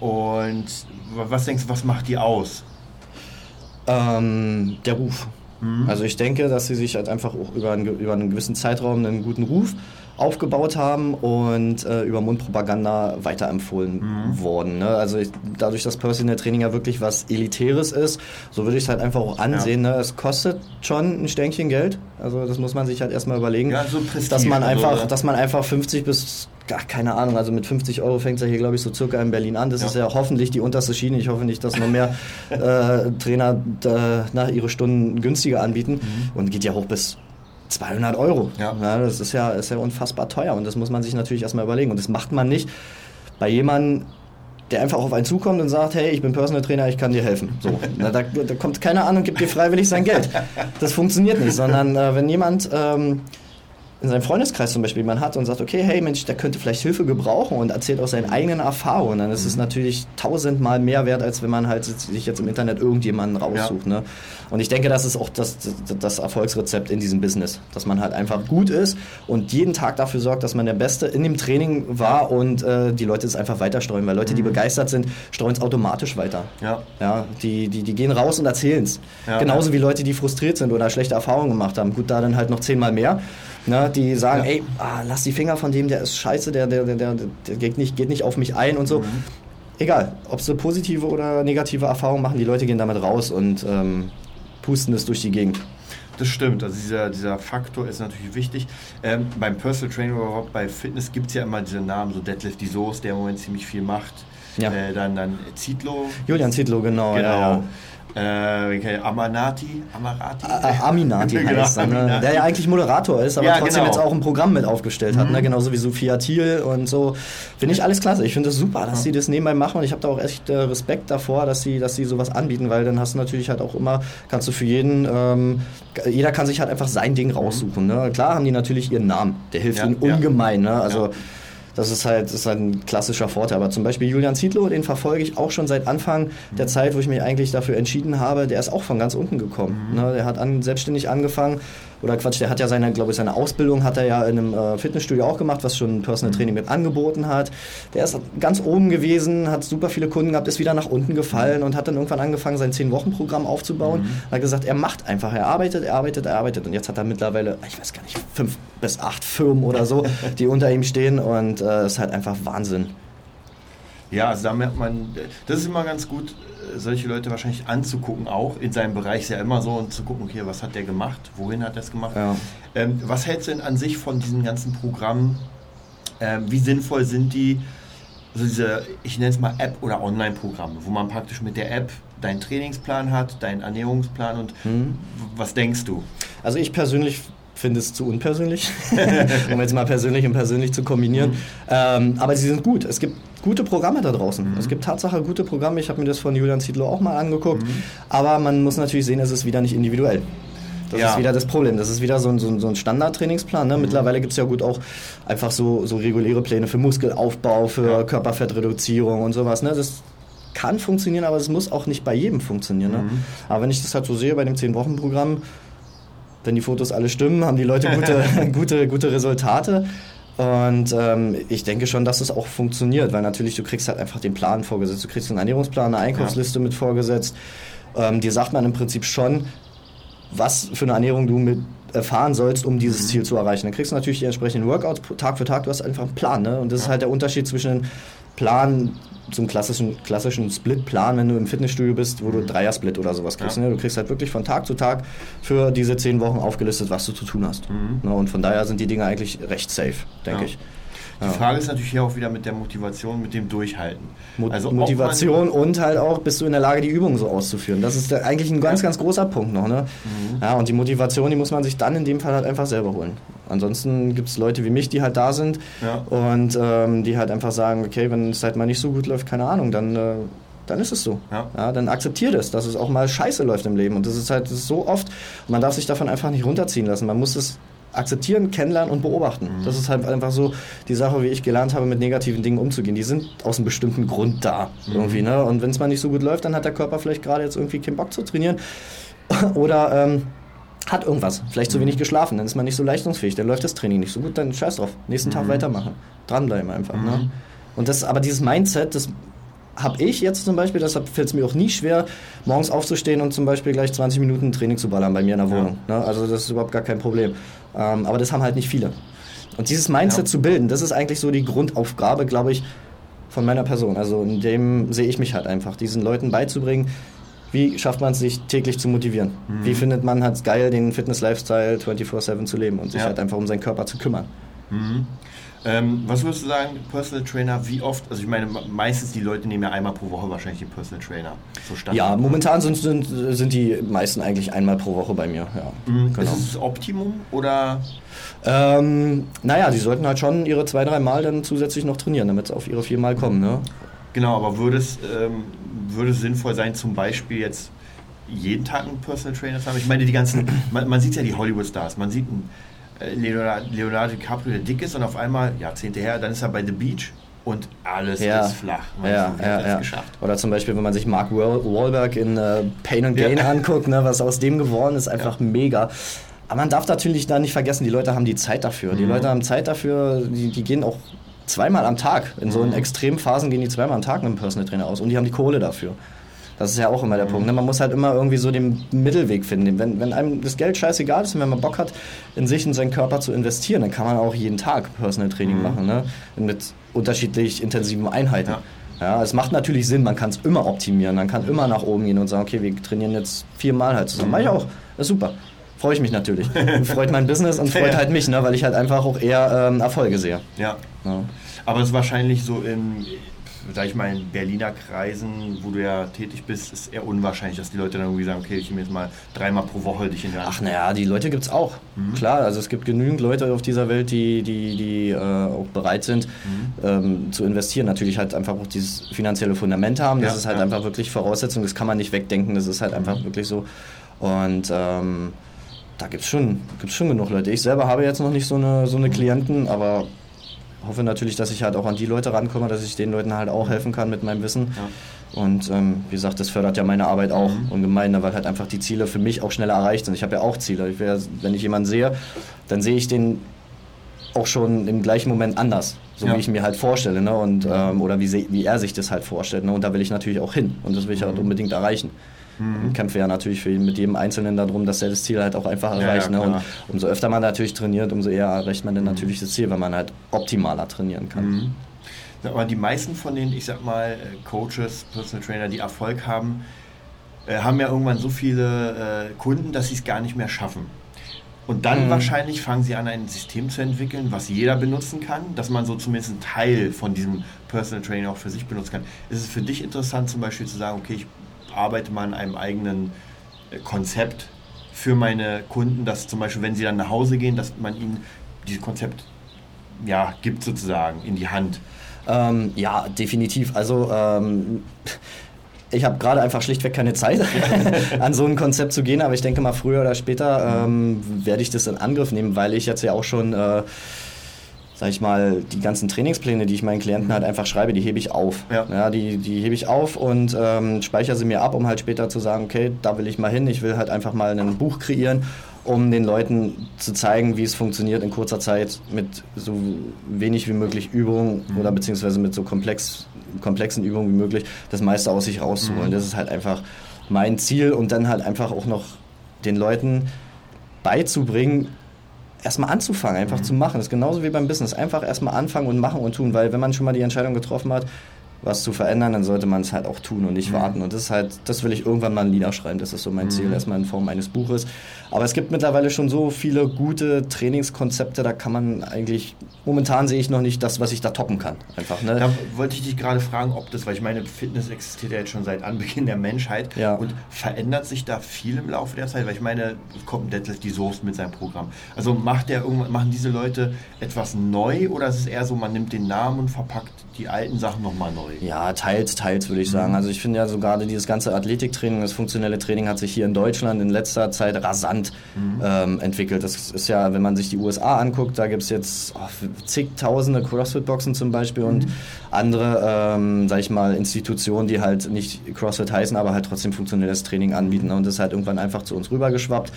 Und wa- was denkst du, was macht die aus? Ähm, der Ruf. Also ich denke, dass sie sich halt einfach auch über einen, über einen gewissen Zeitraum einen guten Ruf aufgebaut haben und äh, über Mundpropaganda weiterempfohlen worden. Ne? Also ich, dadurch, dass Personal Training ja wirklich was Elitäres ist, so würde ich es halt einfach auch ansehen. Ne? Es kostet schon ein Stänkchen Geld. Also das muss man sich halt erstmal überlegen. Ja, so Prestige, dass man einfach, ja. dass man einfach 50 bis Ach, keine Ahnung, also mit 50 Euro fängt es ja hier, glaube ich, so circa in Berlin an. Das Ja. ist ja hoffentlich die unterste Schiene. Ich hoffe nicht, dass noch mehr [laughs] äh, Trainer äh, nach ihre Stunden günstiger anbieten. Und geht ja hoch bis 200 Euro. Ja. das ist ja, ist ja unfassbar teuer und das muss man sich natürlich erstmal überlegen. Und das macht man nicht bei jemandem, der einfach auf einen zukommt und sagt, hey, ich bin Personal Trainer, ich kann dir helfen. So, [laughs] na, da, da kommt keiner an und gibt dir freiwillig sein Geld. Das funktioniert nicht, sondern äh, wenn jemand ähm, in seinem Freundeskreis zum Beispiel jemand hat und sagt, okay, hey Mensch, der könnte vielleicht Hilfe gebrauchen und erzählt aus seinen eigenen Erfahrungen, dann ist es natürlich tausendmal mehr wert, als wenn man halt sich jetzt im Internet irgendjemanden raussucht. Ne? Und ich denke, das ist auch das, das Erfolgsrezept in diesem Business, dass man halt einfach gut ist und jeden Tag dafür sorgt, dass man der Beste in dem Training war und äh, die Leute es einfach weiter streuen, weil Leute, die begeistert sind, streuen es automatisch weiter. Ja. Ja, die, die, die gehen raus und erzählen es. Ja. Genauso wie Leute, die frustriert sind oder schlechte Erfahrungen gemacht haben. Gut, da dann halt noch zehnmal mehr. Ne, die sagen, Ja. ey, ah, lass die Finger von dem, der ist scheiße, der, der, der, der, der geht, nicht, geht nicht auf mich ein und so. Egal, ob sie positive oder negative Erfahrungen machen, die Leute gehen damit raus und ähm, pusten es durch die Gegend. Das stimmt, also dieser, dieser Faktor ist natürlich wichtig. Ähm, beim Personal Training oder überhaupt bei Fitness gibt es ja immer diese Namen, so Deadlift Soos, der im Moment ziemlich viel macht. Ja. Äh, dann, dann Zitlo. Julian Zietlow, genau. Genau. Ja, ja. Äh? Amanati? Amarati? A- A- Aminati [laughs] Genau, heißt er, ne? Der ja eigentlich Moderator ist, aber Ja, trotzdem genau. jetzt auch ein Programm mit aufgestellt hat, ne? genauso wie Sophia Thiel und so. Finde ich alles klasse. Ich finde es das super, dass sie das nebenbei machen und ich habe da auch echt äh, Respekt davor, dass sie, dass sie sowas anbieten, weil dann hast du natürlich halt auch immer, kannst du für jeden, ähm, jeder kann sich halt einfach sein Ding raussuchen. Ne? Klar haben die natürlich ihren Namen, der hilft Ja, ihnen ungemein. Ne? Also. Das ist halt, das ist halt ein klassischer Vorteil. Aber zum Beispiel Julian Zietlow, den verfolge ich auch schon seit Anfang der Zeit, wo ich mich eigentlich dafür entschieden habe. Der ist auch von ganz unten gekommen. Ne? Der hat an, selbstständig angefangen. Oder Quatsch, der hat ja seine, glaube ich, seine Ausbildung hat er ja in einem äh, Fitnessstudio auch gemacht, was schon Personal Training mit angeboten hat. Der ist ganz oben gewesen, hat super viele Kunden gehabt, ist wieder nach unten gefallen und hat dann irgendwann angefangen, sein 10-Wochen-Programm aufzubauen. Hat gesagt, er macht einfach, er arbeitet, er arbeitet, er arbeitet. Und jetzt hat er mittlerweile, ich weiß gar nicht, fünf bis acht Firmen oder so, [laughs] die unter ihm stehen und äh, ist halt einfach Wahnsinn. Ja, also da merkt man, das ist immer ganz gut, solche Leute wahrscheinlich anzugucken, auch in seinem Bereich ist ja immer so, und zu gucken, okay, was hat der gemacht, wohin hat er es gemacht. Ja. Ähm, was hältst du denn an sich von diesen ganzen Programmen? Ähm, wie sinnvoll sind die, also diese, ich nenne es mal App- oder Online-Programme, wo man praktisch mit der App deinen Trainingsplan hat, deinen Ernährungsplan und Mhm. was denkst du? Also ich persönlich finde es zu unpersönlich, [laughs] um jetzt mal persönlich und persönlich zu kombinieren. Ähm, aber sie sind gut. Es gibt gute Programme da draußen. Es gibt Tatsache gute Programme. Ich habe mir das von Julian Ziedlow auch mal angeguckt. Aber man muss natürlich sehen, es ist wieder nicht individuell. Das Ja. ist wieder das Problem. Das ist wieder so ein, so ein, so ein Standardtrainingsplan. Ne? Mittlerweile gibt es ja gut auch einfach so, so reguläre Pläne für Muskelaufbau, für Ja. Körperfettreduzierung und sowas. Ne? Das kann funktionieren, aber es muss auch nicht bei jedem funktionieren. Ne? Aber wenn ich das halt so sehe bei dem 10-Wochen-Programm, wenn die Fotos alle stimmen, haben die Leute gute, [laughs] gute, gute Resultate. Und ähm, ich denke schon, dass es auch funktioniert, weil natürlich du kriegst halt einfach den Plan vorgesetzt. Du kriegst einen Ernährungsplan, eine Einkaufsliste mit vorgesetzt. Ähm, dir sagt man im Prinzip schon, was für eine Ernährung du mit erfahren sollst, um dieses Ziel zu erreichen. Dann kriegst du natürlich die entsprechenden Workouts Tag für Tag. Du hast einfach einen Plan. Ne? Und das ist halt der Unterschied zwischen einem Plan, zum klassischen, klassischen Split-Plan, wenn du im Fitnessstudio bist, wo du Dreier-Split oder sowas kriegst. Ja. Ne? Du kriegst halt wirklich von Tag zu Tag für diese zehn Wochen aufgelistet, was du zu tun hast. Ne? Und von daher sind die Dinge eigentlich recht safe, denke Ja. ich. Die ja. Frage ist natürlich hier auch wieder mit der Motivation, mit dem Durchhalten. Mo also Motivation und halt auch, bist du in der Lage, die Übungen so auszuführen. Das ist eigentlich ein ganz, ganz großer Punkt noch. Ne? Mhm. Ja, und die Motivation, die muss man sich dann in dem Fall halt einfach selber holen. Ansonsten gibt es Leute wie mich, die halt da sind ja. und ähm, die halt einfach sagen, okay, wenn es halt mal nicht so gut läuft, keine Ahnung, dann... Äh, dann ist es so. Ja. ja dann akzeptiert es, dass es auch mal scheiße läuft im Leben. Und das ist halt das ist so oft. man darf sich davon einfach nicht runterziehen lassen. Man muss es akzeptieren, kennenlernen und beobachten. Mhm. Das ist halt einfach so die Sache, wie ich gelernt habe, mit negativen Dingen umzugehen. Die sind aus einem bestimmten Grund da. Mhm. Irgendwie, ne? Und wenn es mal nicht so gut läuft, dann hat der Körper vielleicht gerade jetzt irgendwie keinen Bock zu trainieren. [laughs] Oder ähm, hat irgendwas, vielleicht zu wenig mhm. geschlafen, dann ist man nicht so leistungsfähig, dann läuft das Training nicht so gut, dann scheiß drauf. Nächsten mhm. Tag weitermachen. Dranbleiben einfach. Ne? Mhm. Ne? Und das, aber dieses Mindset, das habe ich jetzt zum Beispiel, deshalb fällt es mir auch nie schwer, morgens aufzustehen und zum Beispiel gleich 20 Minuten Training zu ballern bei mir in der Wohnung. Ja. Ne? Also das ist überhaupt gar kein Problem. Ähm, aber das haben halt nicht viele. Und dieses Mindset ja. zu bilden, das ist eigentlich so die Grundaufgabe, glaube ich, von meiner Person. Also in dem sehe ich mich halt einfach, diesen Leuten beizubringen, wie schafft man es, sich täglich zu motivieren? Mhm. Wie findet man es geil, den Fitness-Lifestyle 24-7 zu leben und sich ja. halt einfach um seinen Körper zu kümmern? Mhm. Ähm, was würdest du sagen, Personal Trainer, wie oft, also ich meine, meistens die Leute nehmen ja einmal pro Woche wahrscheinlich den Personal Trainer. So ja, momentan sind, sind, sind die meisten eigentlich einmal pro Woche bei mir. Ja, mhm. genau. Ist es das Optimum oder? Ähm, naja, die sollten halt schon ihre zwei, drei Mal dann zusätzlich noch trainieren, damit sie auf ihre vier Mal kommen. Ne? Genau, aber würde es, ähm, würde es sinnvoll sein, zum Beispiel jetzt jeden Tag einen Personal Trainer zu haben? Ich meine, die ganzen, man, man sieht ja die Hollywood-Stars, man sieht einen Leonardo, Leonardo DiCaprio, der dick ist und auf einmal, Jahrzehnte her, dann ist er bei The Beach und alles ja. ist flach. Man ja, so, ja, ja. Geschafft. Oder zum Beispiel, wenn man sich Mark Wahlberg in äh, Pain and Gain ja. [laughs] anguckt, ne, was aus dem geworden ist, einfach mega. Aber man darf natürlich da nicht vergessen, die Leute haben die Zeit dafür. Mhm. Die Leute haben Zeit dafür, die, die gehen auch zweimal am Tag. In so mhm. Extremphasen gehen die zweimal am Tag mit dem Personal Trainer aus und die haben die Kohle dafür. Das ist ja auch immer der mhm. Punkt. Ne? Man muss halt immer irgendwie so den Mittelweg finden. Wenn, wenn einem das Geld scheißegal ist und wenn man Bock hat, in sich und seinen Körper zu investieren, dann kann man auch jeden Tag Personal Training mhm. machen. Ne? Mit unterschiedlich intensiven Einheiten. Ja. Ja, es macht natürlich Sinn, man kann es immer optimieren, man kann immer nach oben gehen und sagen, okay, wir trainieren jetzt viermal halt zusammen. Mhm. Mach ich auch, das ist super. Freue ich mich natürlich. [laughs] freut mein Business und freut [laughs] halt mich, ne, weil ich halt einfach auch eher ähm, Erfolge sehe. Ja. ja. Aber es ist wahrscheinlich so in, sag ich mal, in Berliner Kreisen, wo du ja tätig bist, ist eher unwahrscheinlich, dass die Leute dann irgendwie sagen, okay, ich nehme jetzt mal dreimal pro Woche dich in der Hand. Ach naja, die Leute gibt es auch. Mhm. Klar, also es gibt genügend Leute auf dieser Welt, die, die, die äh, auch bereit sind mhm. ähm, zu investieren. Natürlich halt einfach auch dieses finanzielle Fundament haben. Das ja, ist halt ja. einfach wirklich Voraussetzung, das kann man nicht wegdenken, das ist halt einfach mhm. wirklich so. Und ähm, da gibt es schon, gibt's schon genug Leute. Ich selber habe jetzt noch nicht so eine, so eine mhm. Klienten, aber hoffe natürlich, dass ich halt auch an die Leute rankomme, dass ich den Leuten halt auch helfen kann mit meinem Wissen. Ja. Und ähm, wie gesagt, das fördert ja meine Arbeit auch mhm. ungemein, ne, weil halt einfach die Ziele für mich auch schneller erreicht sind. Ich habe ja auch Ziele. Ich wär, wenn ich jemanden sehe, dann sehe ich den auch schon im gleichen Moment anders, so ja. wie ich mir halt vorstelle, ne? Und, ähm, oder wie, wie er sich das halt vorstellt. Ne? Und da will ich natürlich auch hin und das will ich halt mhm. halt unbedingt erreichen. Mhm. kämpfe ja natürlich für, mit jedem Einzelnen darum, dass er das Ziel halt auch einfach erreicht. Ja, ja, ne? Und umso öfter man natürlich trainiert, umso eher erreicht man dann mhm. natürlich das Ziel, weil man halt optimaler trainieren kann. Mhm. Aber die meisten von den, ich sag mal, äh, Coaches, Personal Trainer, die Erfolg haben, äh, haben ja irgendwann so viele äh, Kunden, dass sie es gar nicht mehr schaffen. Und dann mhm. wahrscheinlich fangen sie an, ein System zu entwickeln, was jeder benutzen kann, dass man so zumindest einen Teil von diesem Personal Training auch für sich benutzen kann. Ist es für dich interessant, zum Beispiel zu sagen, okay, ich arbeite mal an einem eigenen äh, Konzept für meine Kunden, dass zum Beispiel, wenn sie dann nach Hause gehen, dass man ihnen dieses Konzept ja, gibt sozusagen in die Hand. Ähm, ja, definitiv. Also ähm, ich habe gerade einfach schlichtweg keine Zeit, [laughs] an so ein Konzept zu gehen, aber ich denke mal, früher oder später ähm, werde ich das in Angriff nehmen, weil ich jetzt ja auch schon äh, sag ich mal, die ganzen Trainingspläne, die ich meinen Klienten halt einfach schreibe, die hebe ich auf. Ja. ja die, die hebe ich auf und ähm, speichere sie mir ab, um halt später zu sagen, okay, da will ich mal hin. Ich will halt einfach mal ein Buch kreieren, um den Leuten zu zeigen, wie es funktioniert in kurzer Zeit mit so wenig wie möglich Übungen mhm. oder beziehungsweise mit so komplex, komplexen Übungen wie möglich, das meiste aus sich rauszuholen. Mhm. Das ist halt einfach mein Ziel und dann halt einfach auch noch den Leuten beizubringen, erstmal anzufangen, einfach mhm. zu machen. Das ist genauso wie beim Business. Einfach erstmal anfangen und machen und tun, weil wenn man schon mal die Entscheidung getroffen hat, was zu verändern, dann sollte man es halt auch tun und nicht mhm. warten. Und das ist halt, das will ich irgendwann mal niederschreiben. Das ist so mein mhm. Ziel, erstmal in Form eines Buches. Aber es gibt mittlerweile schon so viele gute Trainingskonzepte, da kann man eigentlich, momentan sehe ich noch nicht das, was ich da toppen kann. Einfach, ne? Da wollte ich dich gerade fragen, ob das, weil ich meine, Fitness existiert ja jetzt schon seit Anbeginn der Menschheit ja. und verändert sich da viel im Laufe der Zeit, weil ich meine, es kommt ein Deadlift die Soest mit seinem Programm. Also macht der irgendwann, machen diese Leute etwas neu oder ist es eher so, man nimmt den Namen und verpackt die alten Sachen nochmal neu? Ja, teils, teils würde ich sagen. Mhm. Also ich finde ja so gerade dieses ganze Athletiktraining, das funktionelle Training hat sich hier in Deutschland in letzter Zeit rasant mhm. ähm, entwickelt. Das ist ja, wenn man sich die USA anguckt, da gibt es jetzt oh, zigtausende CrossFit-Boxen zum Beispiel und mhm. andere, ähm, sag ich mal, Institutionen, die halt nicht CrossFit heißen, aber halt trotzdem funktionelles Training anbieten. Und das ist halt irgendwann einfach zu uns rübergeschwappt.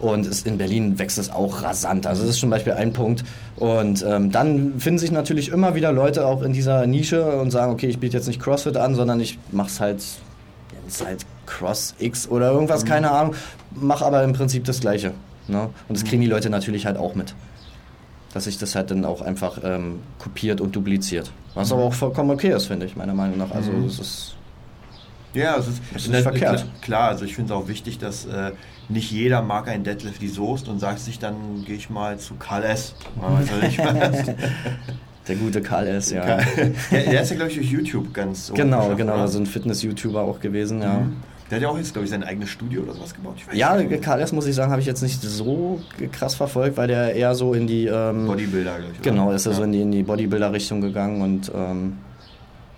Und es, in Berlin wächst es auch rasant. Also das ist zum Beispiel ein Punkt. Und ähm, dann finden sich natürlich immer wieder Leute auch in dieser Nische und sagen, okay, ich biete jetzt nicht CrossFit an, sondern ich mache es halt, halt Cross X oder irgendwas, mhm. keine Ahnung. Mache aber im Prinzip das Gleiche. Ne? Und das kriegen die Leute natürlich halt auch mit. Dass sich das halt dann auch einfach ähm, kopiert und dupliziert. Was mhm. aber auch vollkommen okay ist, finde ich, meiner Meinung nach. Also es mhm. ist ja, es ist, es ist nicht verkehrt. Klar, also ich finde es auch wichtig, dass äh, nicht jeder mag einen Deadlift die Soest und sagt sich, dann gehe ich mal zu Karl S. [laughs] Der gute Karl S, ja. der, ist ja, glaube ich, durch YouTube ganz Genau, genau, so also ein Fitness-YouTuber auch gewesen, ja. Mhm. Der hat ja auch jetzt, glaube ich, sein eigenes Studio oder sowas gebaut. ja, KLS muss ich sagen, habe ich jetzt nicht so krass verfolgt, weil der eher so in die ähm, Bodybuilder, glaube ich. Genau, ist er ja. so in die, in die Bodybuilder-Richtung gegangen und ähm,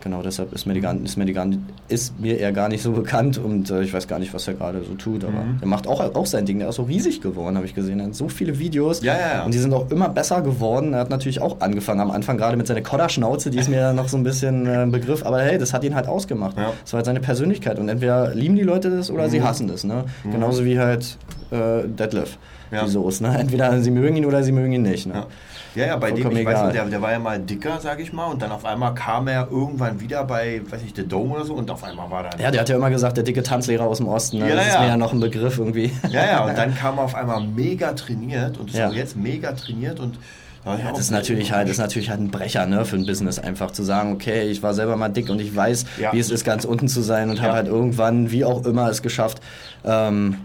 Genau, deshalb ist mir, die, ist, mir die, ist mir er gar nicht so bekannt und äh, ich weiß gar nicht, was er gerade so tut, aber mhm. er macht auch, auch sein Ding. Der ist so riesig geworden, habe ich gesehen. Er hat so viele Videos ja, ja, ja. und die sind auch immer besser geworden. Er hat natürlich auch angefangen am Anfang gerade mit seiner Kodderschnauze, die ist mir noch so ein bisschen äh, ein Begriff, aber hey, das hat ihn halt ausgemacht. Das war halt seine Persönlichkeit und entweder lieben die Leute das oder mhm. sie hassen das. Ne? Mhm. Genauso wie halt äh, Deadlift, die Soße. Ne? Entweder sie mögen ihn oder sie mögen ihn nicht. Ne? Ja, ja, bei dem, ich weiß nicht, der, der war ja mal dicker, sag ich mal, und dann auf einmal kam er irgendwann wieder bei, weiß ich, The Dome oder so, und auf einmal war dann. Ja, der hat ja immer gesagt, der dicke Tanzlehrer aus dem Osten, ne? ja, das ja. ist mir ja noch ein Begriff irgendwie. Ja, ja, und dann kam er auf einmal mega trainiert und ist ja. jetzt mega trainiert und ja, das ist natürlich halt, das ist natürlich halt ein Brecher ne, für ein Business, einfach zu sagen, okay, ich war selber mal dick und ich weiß, ja. wie es ist, ganz unten zu sein und ja. habe halt irgendwann, wie auch immer, es geschafft, ähm,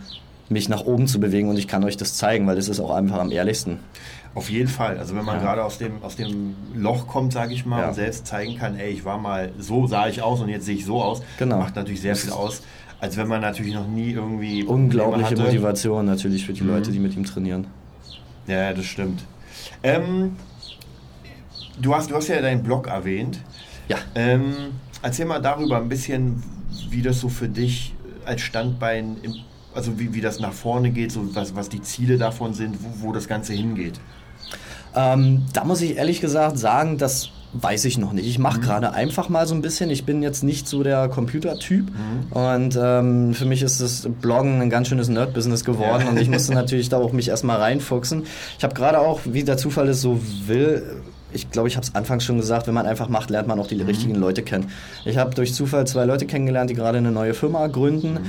mich nach oben zu bewegen und ich kann euch das zeigen, weil das ist auch einfach am ehrlichsten. Auf jeden Fall. Also wenn man ja. gerade aus dem, aus dem Loch kommt, sage ich mal, ja. und selbst zeigen kann, ey, ich war mal, so sah ich aus und jetzt sehe ich so aus, genau. macht natürlich sehr viel aus, als wenn man natürlich noch nie irgendwie... Unglaubliche Motivation natürlich für die mhm. Leute, die mit ihm trainieren. Ja, das stimmt. Ähm, du, hast, du hast ja deinen Blog erwähnt. Ja. Ähm, erzähl mal darüber ein bisschen, wie das so für dich als Standbein im also wie, wie das nach vorne geht, so was, was die Ziele davon sind, wo, wo das Ganze hingeht? Ähm, da muss ich ehrlich gesagt sagen, das weiß ich noch nicht. Ich mache mhm. gerade einfach mal so ein bisschen. Ich bin jetzt nicht so der Computertyp mhm. und ähm, für mich ist das Bloggen ein ganz schönes Nerd-Business geworden ja. und ich musste [laughs] natürlich da auch mich erstmal reinfuchsen. Ich habe gerade auch, wie der Zufall es so will, ich glaube, ich habe es anfangs schon gesagt, wenn man einfach macht, lernt man auch die mhm. richtigen Leute kennen. Ich habe durch Zufall zwei Leute kennengelernt, die gerade eine neue Firma gründen.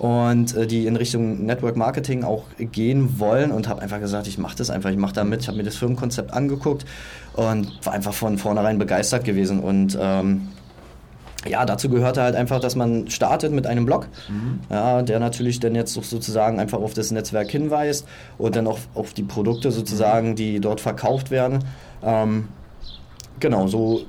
Mhm und äh, die in Richtung Network Marketing auch gehen wollen und habe einfach gesagt, ich mache das einfach, ich mache da mit. Ich habe mir das Firmenkonzept angeguckt und war einfach von vornherein begeistert gewesen und ähm, ja, dazu gehörte halt einfach, dass man startet mit einem Blog, mhm. ja, der natürlich dann jetzt sozusagen einfach auf das Netzwerk hinweist und dann auch auf die Produkte sozusagen, die dort verkauft werden. Ähm, genau, so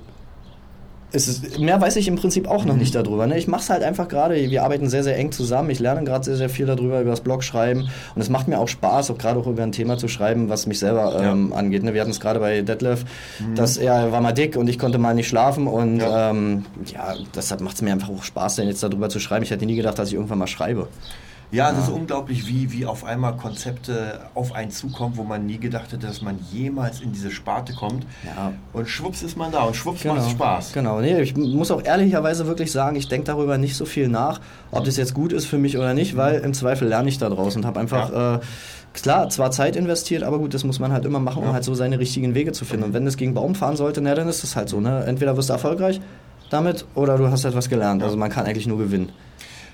ist, mehr weiß ich im Prinzip auch noch nicht darüber. Ne? Ich mache es halt einfach gerade, wir arbeiten sehr, sehr eng zusammen. Ich lerne gerade sehr, sehr viel darüber, über das Blog schreiben. Und es macht mir auch Spaß, auch gerade auch über ein Thema zu schreiben, was mich selber ähm, ja. angeht. Ne? Wir hatten es gerade bei Detlef, mhm. dass er war mal dick und ich konnte mal nicht schlafen. Und ja, ähm, ja deshalb macht es mir einfach auch Spaß, denn jetzt darüber zu schreiben. Ich hätte nie gedacht, dass ich irgendwann mal schreibe. Ja, das ist unglaublich, wie, wie auf einmal Konzepte auf einen zukommen, wo man nie gedacht hätte, dass man jemals in diese Sparte kommt. Ja. Und schwupps ist man da und schwupps genau. macht es Spaß. Genau, nee, ich muss auch ehrlicherweise wirklich sagen, ich denke darüber nicht so viel nach, ob das jetzt gut ist für mich oder nicht, weil im Zweifel lerne ich da draus und habe einfach. Ja. Äh, klar, zwar Zeit investiert, aber gut, das muss man halt immer machen, um halt so seine richtigen Wege zu finden. Und wenn es gegen Baum fahren sollte, na, dann ist es halt so. Ne? Entweder wirst du erfolgreich damit oder du hast etwas gelernt. Also man kann eigentlich nur gewinnen.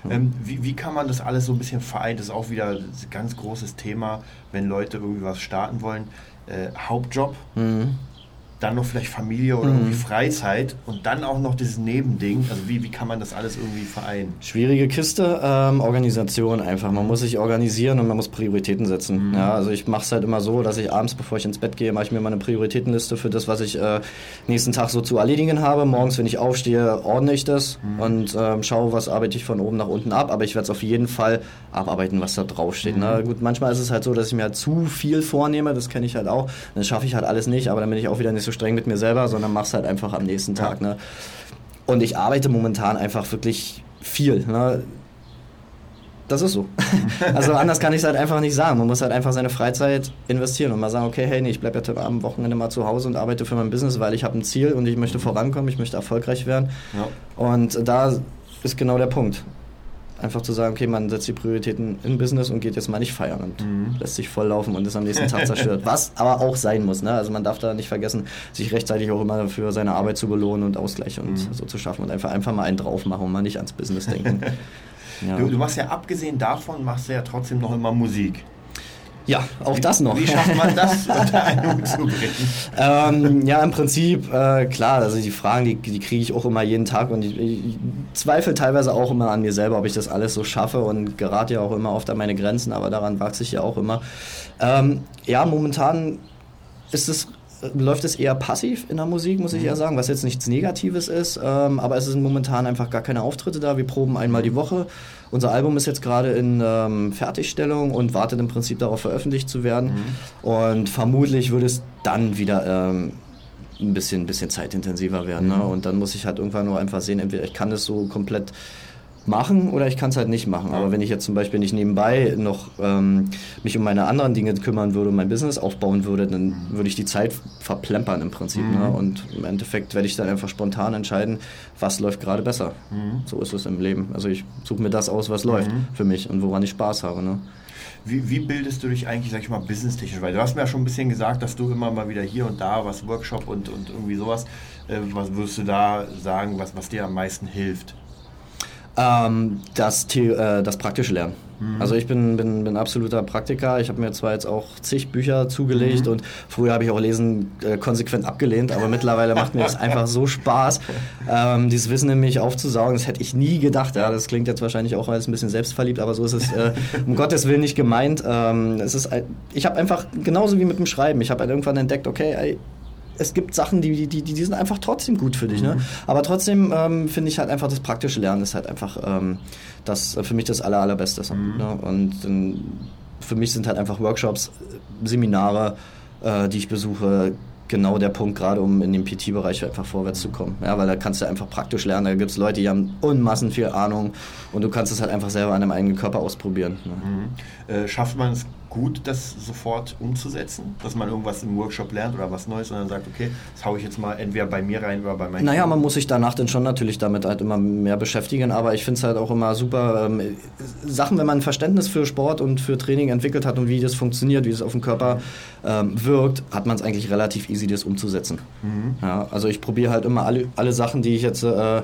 Ähm, wie, wie kann man das alles so ein bisschen vereinen? Das ist auch wieder ein ganz großes Thema, wenn Leute irgendwie was starten wollen. Äh, Hauptjob, mhm. Dann noch vielleicht Familie oder mhm. irgendwie Freizeit und dann auch noch dieses Nebending. Also wie, wie kann man das alles irgendwie vereinen? Schwierige Kiste, ähm, Organisation einfach. Man muss sich organisieren und man muss Prioritäten setzen. Mhm. Ja, also ich mache es halt immer so, dass ich abends, bevor ich ins Bett gehe, mache ich mir mal eine Prioritätenliste für das, was ich äh, nächsten Tag so zu erledigen habe. Morgens, wenn ich aufstehe, ordne ich das mhm. und ähm, schaue, was arbeite ich von oben nach unten ab. Aber ich werde es auf jeden Fall abarbeiten, was da draufsteht. Ne? Mhm. Gut, manchmal ist es halt so, dass ich mir halt zu viel vornehme. Das kenne ich halt auch. Dann schaffe ich halt alles nicht, aber dann bin ich auch wieder nicht so streng mit mir selber, sondern mach's halt einfach am nächsten Tag. Ja. Ne? Und ich arbeite momentan einfach wirklich viel. Ne? Das ist so. [laughs] also anders kann ich es halt einfach nicht sagen. Man muss halt einfach seine Freizeit investieren und mal sagen, okay, hey, nee, ich bleibe jetzt am Wochenende mal zu Hause und arbeite für mein Business, weil ich habe ein Ziel und ich möchte vorankommen, ich möchte erfolgreich werden. Ja. Und da ist genau der Punkt einfach zu sagen, okay, man setzt die Prioritäten in Business und geht jetzt mal nicht feiern und mhm. lässt sich volllaufen und ist am nächsten Tag [laughs] zerstört. Was aber auch sein muss. Ne? Also man darf da nicht vergessen, sich rechtzeitig auch immer für seine Arbeit zu belohnen und Ausgleich und mhm. so zu schaffen und einfach, einfach mal einen drauf machen und mal nicht ans Business denken. [laughs] ja. du, du machst ja abgesehen davon, machst du ja trotzdem noch immer Musik. Ja, auch wie, das noch. Wie schafft man das [laughs] unter einen Hut zu bringen? ähm, ja, im Prinzip, äh, klar, also die Fragen, die, die kriege ich auch immer jeden Tag und ich, ich, zweifle teilweise auch immer an mir selber, ob ich das alles so schaffe und gerate ja auch immer oft an meine Grenzen, aber daran wachse ich ja auch immer. Ähm, ja, momentan ist es läuft es eher passiv in der Musik, muss ich mhm. eher sagen, was jetzt nichts Negatives ist. Ähm, aber es sind momentan einfach gar keine Auftritte da. Wir proben einmal die Woche. Unser Album ist jetzt gerade in ähm, Fertigstellung und wartet im Prinzip darauf, veröffentlicht zu werden. Mhm. Und vermutlich würde es dann wieder ähm, ein bisschen, bisschen zeitintensiver werden. Ne? Mhm. Ne? Und dann muss ich halt irgendwann nur einfach sehen, entweder ich kann das so komplett machen oder ich kann es halt nicht machen. Aber wenn ich jetzt zum Beispiel nicht nebenbei noch ähm, mich um meine anderen Dinge kümmern würde und mein Business aufbauen würde, dann würde ich die Zeit verplempern im Prinzip. Ne? Mhm. Ne? Und im Endeffekt werde ich dann einfach spontan entscheiden, was läuft gerade besser. Mhm. So ist es im Leben. Also ich suche mir das aus, was mhm. läuft für mich und woran ich Spaß habe. Ne? Wie, wie, bildest du dich eigentlich, sag ich mal, businesstechnisch? Weil du hast mir ja schon ein bisschen gesagt, dass du immer mal wieder hier und da was Workshop und, und irgendwie sowas. Äh, was würdest du da sagen, was, was dir am meisten hilft? Ähm, das, äh, das praktische Lernen. Mhm. Also ich bin, bin, bin absoluter Praktiker. Ich habe mir zwar jetzt auch zig Bücher zugelegt mhm. und früher habe ich auch Lesen äh, konsequent abgelehnt, aber mittlerweile macht mir das [laughs] einfach so Spaß, ähm, dieses Wissen in mich aufzusaugen. Das hätte ich nie gedacht. Ja, das klingt jetzt wahrscheinlich auch als ein bisschen selbstverliebt, aber so ist es äh, um [laughs] Gottes Willen nicht gemeint. Ähm, es ist, ich habe einfach genauso wie mit dem Schreiben. Ich habe halt irgendwann entdeckt, okay, ey, es gibt Sachen, die, die, die, die sind einfach trotzdem gut für dich. Ne? Mhm. Aber trotzdem ähm, finde ich halt einfach das praktische Lernen ist halt einfach ähm, das, äh, für mich das aller, allerbeste. Mhm. Ne? Und ähm, für mich sind halt einfach Workshops, Seminare, äh, die ich besuche, genau der Punkt, gerade um in dem PT-Bereich einfach vorwärts zu kommen. Ja, weil da kannst du einfach praktisch lernen. Da gibt es Leute, die haben unmassen viel Ahnung und du kannst es halt einfach selber an deinem eigenen Körper ausprobieren. Ne? Mhm. Äh, schafft man es gut, das sofort umzusetzen, dass man irgendwas im Workshop lernt oder was Neues und dann sagt, okay, das haue ich jetzt mal entweder bei mir rein oder bei meinen Naja, Kindern. man muss sich danach dann schon natürlich damit halt immer mehr beschäftigen, aber ich finde es halt auch immer super, ähm, Sachen, wenn man ein Verständnis für Sport und für Training entwickelt hat und wie das funktioniert, wie es auf den Körper ähm, wirkt, hat man es eigentlich relativ easy, das umzusetzen. Mhm. Ja, also ich probiere halt immer alle, alle Sachen, die ich jetzt äh,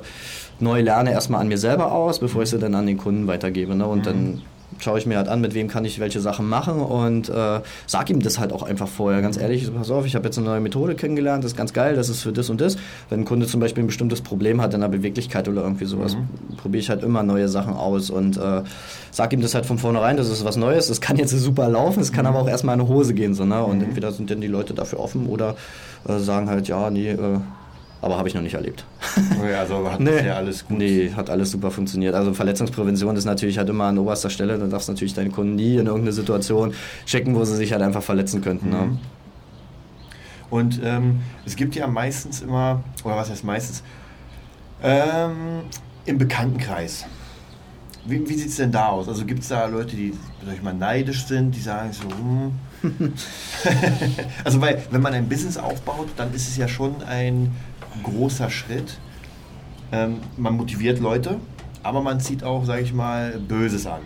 neu lerne, erstmal an mir selber aus, bevor ich sie dann an den Kunden weitergebe. Ne? Und mhm. dann schaue ich mir halt an, mit wem kann ich welche Sachen machen und äh, sag ihm das halt auch einfach vorher. Ganz ehrlich, pass auf, ich habe jetzt eine neue Methode kennengelernt, das ist ganz geil, das ist für das und das. Wenn ein Kunde zum Beispiel ein bestimmtes Problem hat in der Beweglichkeit oder irgendwie sowas, mhm. probiere ich halt immer neue Sachen aus und äh, sag ihm das halt von vornherein, das ist was Neues, das kann jetzt super laufen, es kann mhm. aber auch erstmal in eine Hose gehen. So, ne? Und mhm. entweder sind dann die Leute dafür offen oder äh, sagen halt, ja, nee, äh, aber habe ich noch nicht erlebt. [laughs] Okay, also hat nee, ja alles gut. Nee, hat alles super funktioniert. Also Verletzungsprävention ist natürlich halt immer an oberster Stelle. Du darfst natürlich deinen Kunden nie in irgendeine Situation checken, wo sie sich halt einfach verletzen könnten. Ne? Mhm. Ne? Und ähm, es gibt ja meistens immer, oder was heißt meistens, ähm, im Bekanntenkreis. Wie, wie sieht es denn da aus? Also gibt es da Leute, die, sag ich mal, neidisch sind, die sagen so, hm. [laughs] [laughs] also weil, wenn man ein Business aufbaut, dann ist es ja schon ein großer Schritt. Ähm, man motiviert Leute, aber man zieht auch, sage ich mal, Böses an.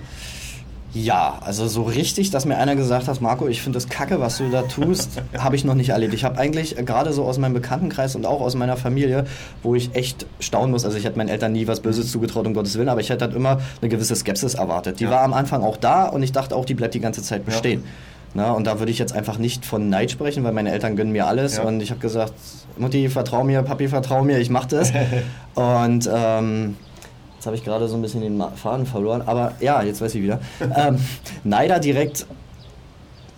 Ja, also so richtig, dass mir einer gesagt hat, Marco, ich finde das kacke, was du da tust, [laughs] habe ich noch nicht erlebt. Ich habe eigentlich gerade so aus meinem Bekanntenkreis und auch aus meiner Familie, wo ich echt staunen muss, also ich hätte meinen Eltern nie was Böses zugetraut, um Gottes Willen, aber ich hätte halt immer eine gewisse Skepsis erwartet. Die ja. war am Anfang auch da und ich dachte auch, die bleibt die ganze Zeit bestehen. Ja. Na, und da würde ich jetzt einfach nicht von Neid sprechen, weil meine Eltern gönnen mir alles. Ja. Und ich habe gesagt, Mutti, vertrau mir, Papi, vertrau mir, ich mache das. [laughs] und ähm, jetzt habe ich gerade so ein bisschen den Faden verloren. Aber ja, jetzt weiß ich wieder. [laughs] ähm, Neider direkt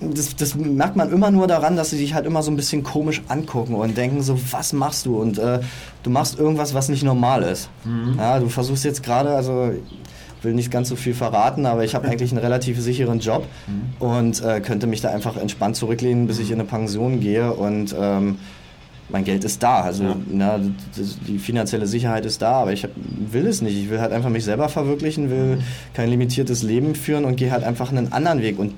das, das merkt man immer nur daran, dass sie sich halt immer so ein bisschen komisch angucken und denken so, was machst du? Und äh, du machst irgendwas, was nicht normal ist. Ja, du versuchst jetzt gerade, also will nicht ganz so viel verraten, aber ich habe [laughs] eigentlich einen relativ sicheren Job und äh, könnte mich da einfach entspannt zurücklehnen, bis ich in eine Pension gehe und ähm, mein Geld ist da. Also Ja. na, die finanzielle Sicherheit ist da, aber ich hab, will es nicht. Ich will halt einfach mich selber verwirklichen, will kein limitiertes Leben führen und gehe halt einfach einen anderen Weg. Und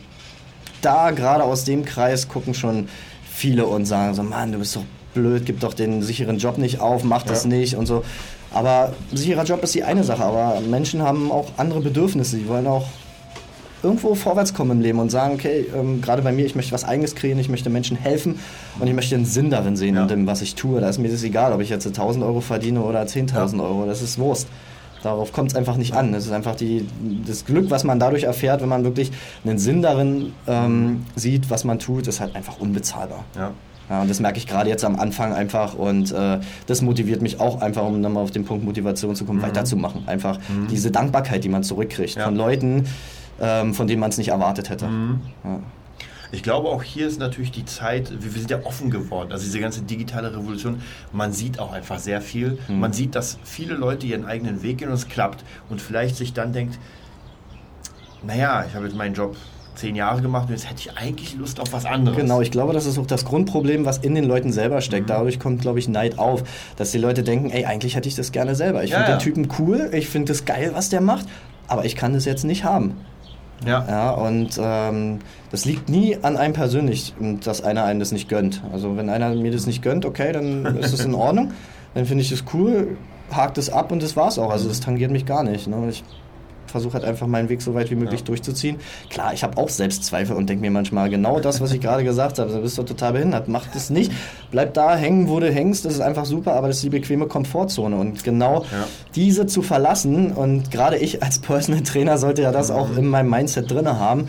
da gerade aus dem Kreis gucken schon viele und sagen so, Mann, du bist doch blöd, gib doch den sicheren Job nicht auf, mach das Ja. nicht und so. Aber sicherer Job ist die eine Sache, aber Menschen haben auch andere Bedürfnisse. Die wollen auch irgendwo vorwärts kommen im Leben und sagen, okay, ähm, gerade bei mir, ich möchte was Eigenes kreieren, ich möchte Menschen helfen und ich möchte einen Sinn darin sehen Ja. in dem, was ich tue. Da ist mir das egal, ob ich jetzt 1000 Euro verdiene oder 10.000 Ja. Euro. Das ist Wurst. Darauf kommt es einfach nicht an. Das ist einfach die, das Glück, was man dadurch erfährt, wenn man wirklich einen Sinn darin ähm, sieht, was man tut, ist halt einfach unbezahlbar. Ja. Ja, und das merke ich gerade jetzt am Anfang einfach und äh, das motiviert mich auch einfach, um dann mal auf den Punkt Motivation zu kommen, weiterzumachen. Einfach diese Dankbarkeit, die man zurückkriegt Ja. von Leuten, ähm, von denen man es nicht erwartet hätte. Ja. Ich glaube, auch hier ist natürlich die Zeit, wir, wir sind ja offen geworden. Also diese ganze digitale Revolution, man sieht auch einfach sehr viel. Man sieht, dass viele Leute ihren eigenen Weg gehen und es klappt. Und vielleicht sich dann denkt, naja, ich habe jetzt meinen Job zehn Jahre gemacht und jetzt hätte ich eigentlich Lust auf was anderes. Genau, ich glaube, das ist auch das Grundproblem, was in den Leuten selber steckt. Mhm. Dadurch kommt, glaube ich, Neid auf, dass die Leute denken, ey, eigentlich hätte ich das gerne selber. Ich Ja, finde ja. den Typen cool, ich finde das geil, was der macht, aber ich kann das jetzt nicht haben. Ja. Ja, und ähm, das liegt nie an einem persönlich, dass einer einem das nicht gönnt. Also wenn einer mir das nicht gönnt, okay, dann ist es in [laughs] Ordnung. Dann finde ich das cool, hakt es ab und das war's auch. Also das tangiert mich gar nicht. Ne? Ich versuche halt einfach meinen Weg so weit wie möglich Ja. durchzuziehen. Klar, ich habe auch Selbstzweifel und denke mir manchmal genau das, was ich gerade gesagt habe. Du bist doch total behindert. Mach das nicht. Bleib da hängen, wo du hängst. Das ist einfach super, aber das ist die bequeme Komfortzone. Und genau Ja. diese zu verlassen und gerade ich als Personal Trainer sollte ja das auch in meinem Mindset drin haben.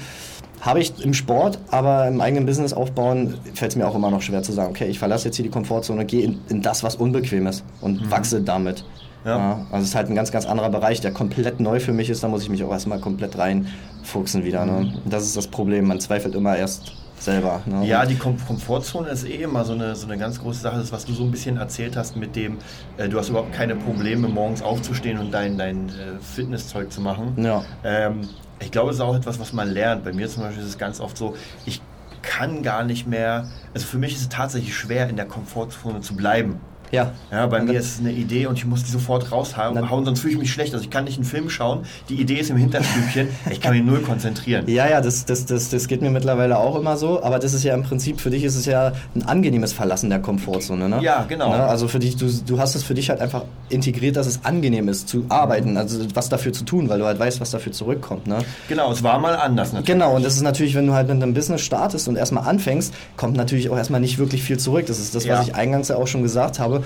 Habe ich im Sport, aber im eigenen Business aufbauen, fällt es mir auch immer noch schwer zu sagen, okay, ich verlasse jetzt hier die Komfortzone, gehe in, in das, was unbequem ist und wachse damit. Ja. also es ist halt ein ganz, ganz anderer Bereich, der komplett neu für mich ist. Da muss ich mich auch erstmal komplett reinfuchsen wieder. Ne? Und Das ist das Problem. Man zweifelt immer erst selber. Ne? Ja, die Kom Komfortzone ist eh immer so eine, so eine ganz große Sache. Das, was du so ein bisschen erzählt hast mit dem, äh, du hast überhaupt keine Probleme, morgens aufzustehen und dein, dein äh, Fitnesszeug zu machen. Ja. Ähm, ich glaube, es ist auch etwas, was man lernt. Bei mir zum Beispiel ist es ganz oft so, ich kann gar nicht mehr, also für mich ist es tatsächlich schwer, in der Komfortzone zu bleiben. Ja. Ja, bei Und mir ist es eine Idee und ich muss die sofort raushauen, hauen, sonst fühle ich mich schlecht. Also ich kann nicht einen Film schauen, die Idee ist im Hinterstübchen, [laughs] ich kann mich null konzentrieren. Ja, ja, das, das, das, das geht mir mittlerweile auch immer so, aber das ist ja im Prinzip, für dich ist es ja ein angenehmes Verlassen der Komfortzone, ne? Ja, genau. Ne? Also für dich, du, du hast es für dich halt einfach integriert, dass es angenehm ist zu arbeiten, also was dafür zu tun, weil du halt weißt, was dafür zurückkommt, ne? Genau, es war mal anders natürlich. Genau, und das ist natürlich, wenn du halt mit einem Business startest und erstmal anfängst, kommt natürlich auch erstmal nicht wirklich viel zurück. Das ist das, Ja. was ich eingangs ja auch schon gesagt habe,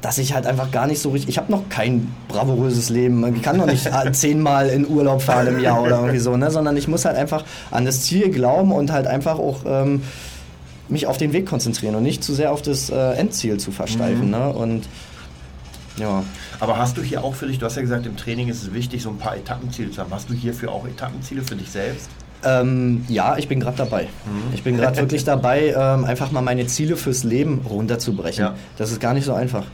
dass ich halt einfach gar nicht so richtig, ich habe noch kein bravouröses Leben, ich kann noch nicht äh, [laughs] zehnmal in Urlaub fahren im Jahr oder irgendwie so, ne? sondern ich muss halt einfach an das Ziel glauben und halt einfach auch ähm, mich auf den Weg konzentrieren und nicht zu sehr auf das äh, Endziel zu versteifen. Mhm. Ne? Und ja. Aber hast du hier auch für dich, du hast ja gesagt, im Training ist es wichtig, so ein paar Etappenziele zu haben. Hast du hierfür auch Etappenziele für dich selbst? Ähm, ja, ich bin gerade dabei. Mhm. Ich bin gerade [laughs] wirklich dabei, ähm, einfach mal meine Ziele fürs Leben runterzubrechen. Ja. Das ist gar nicht so einfach.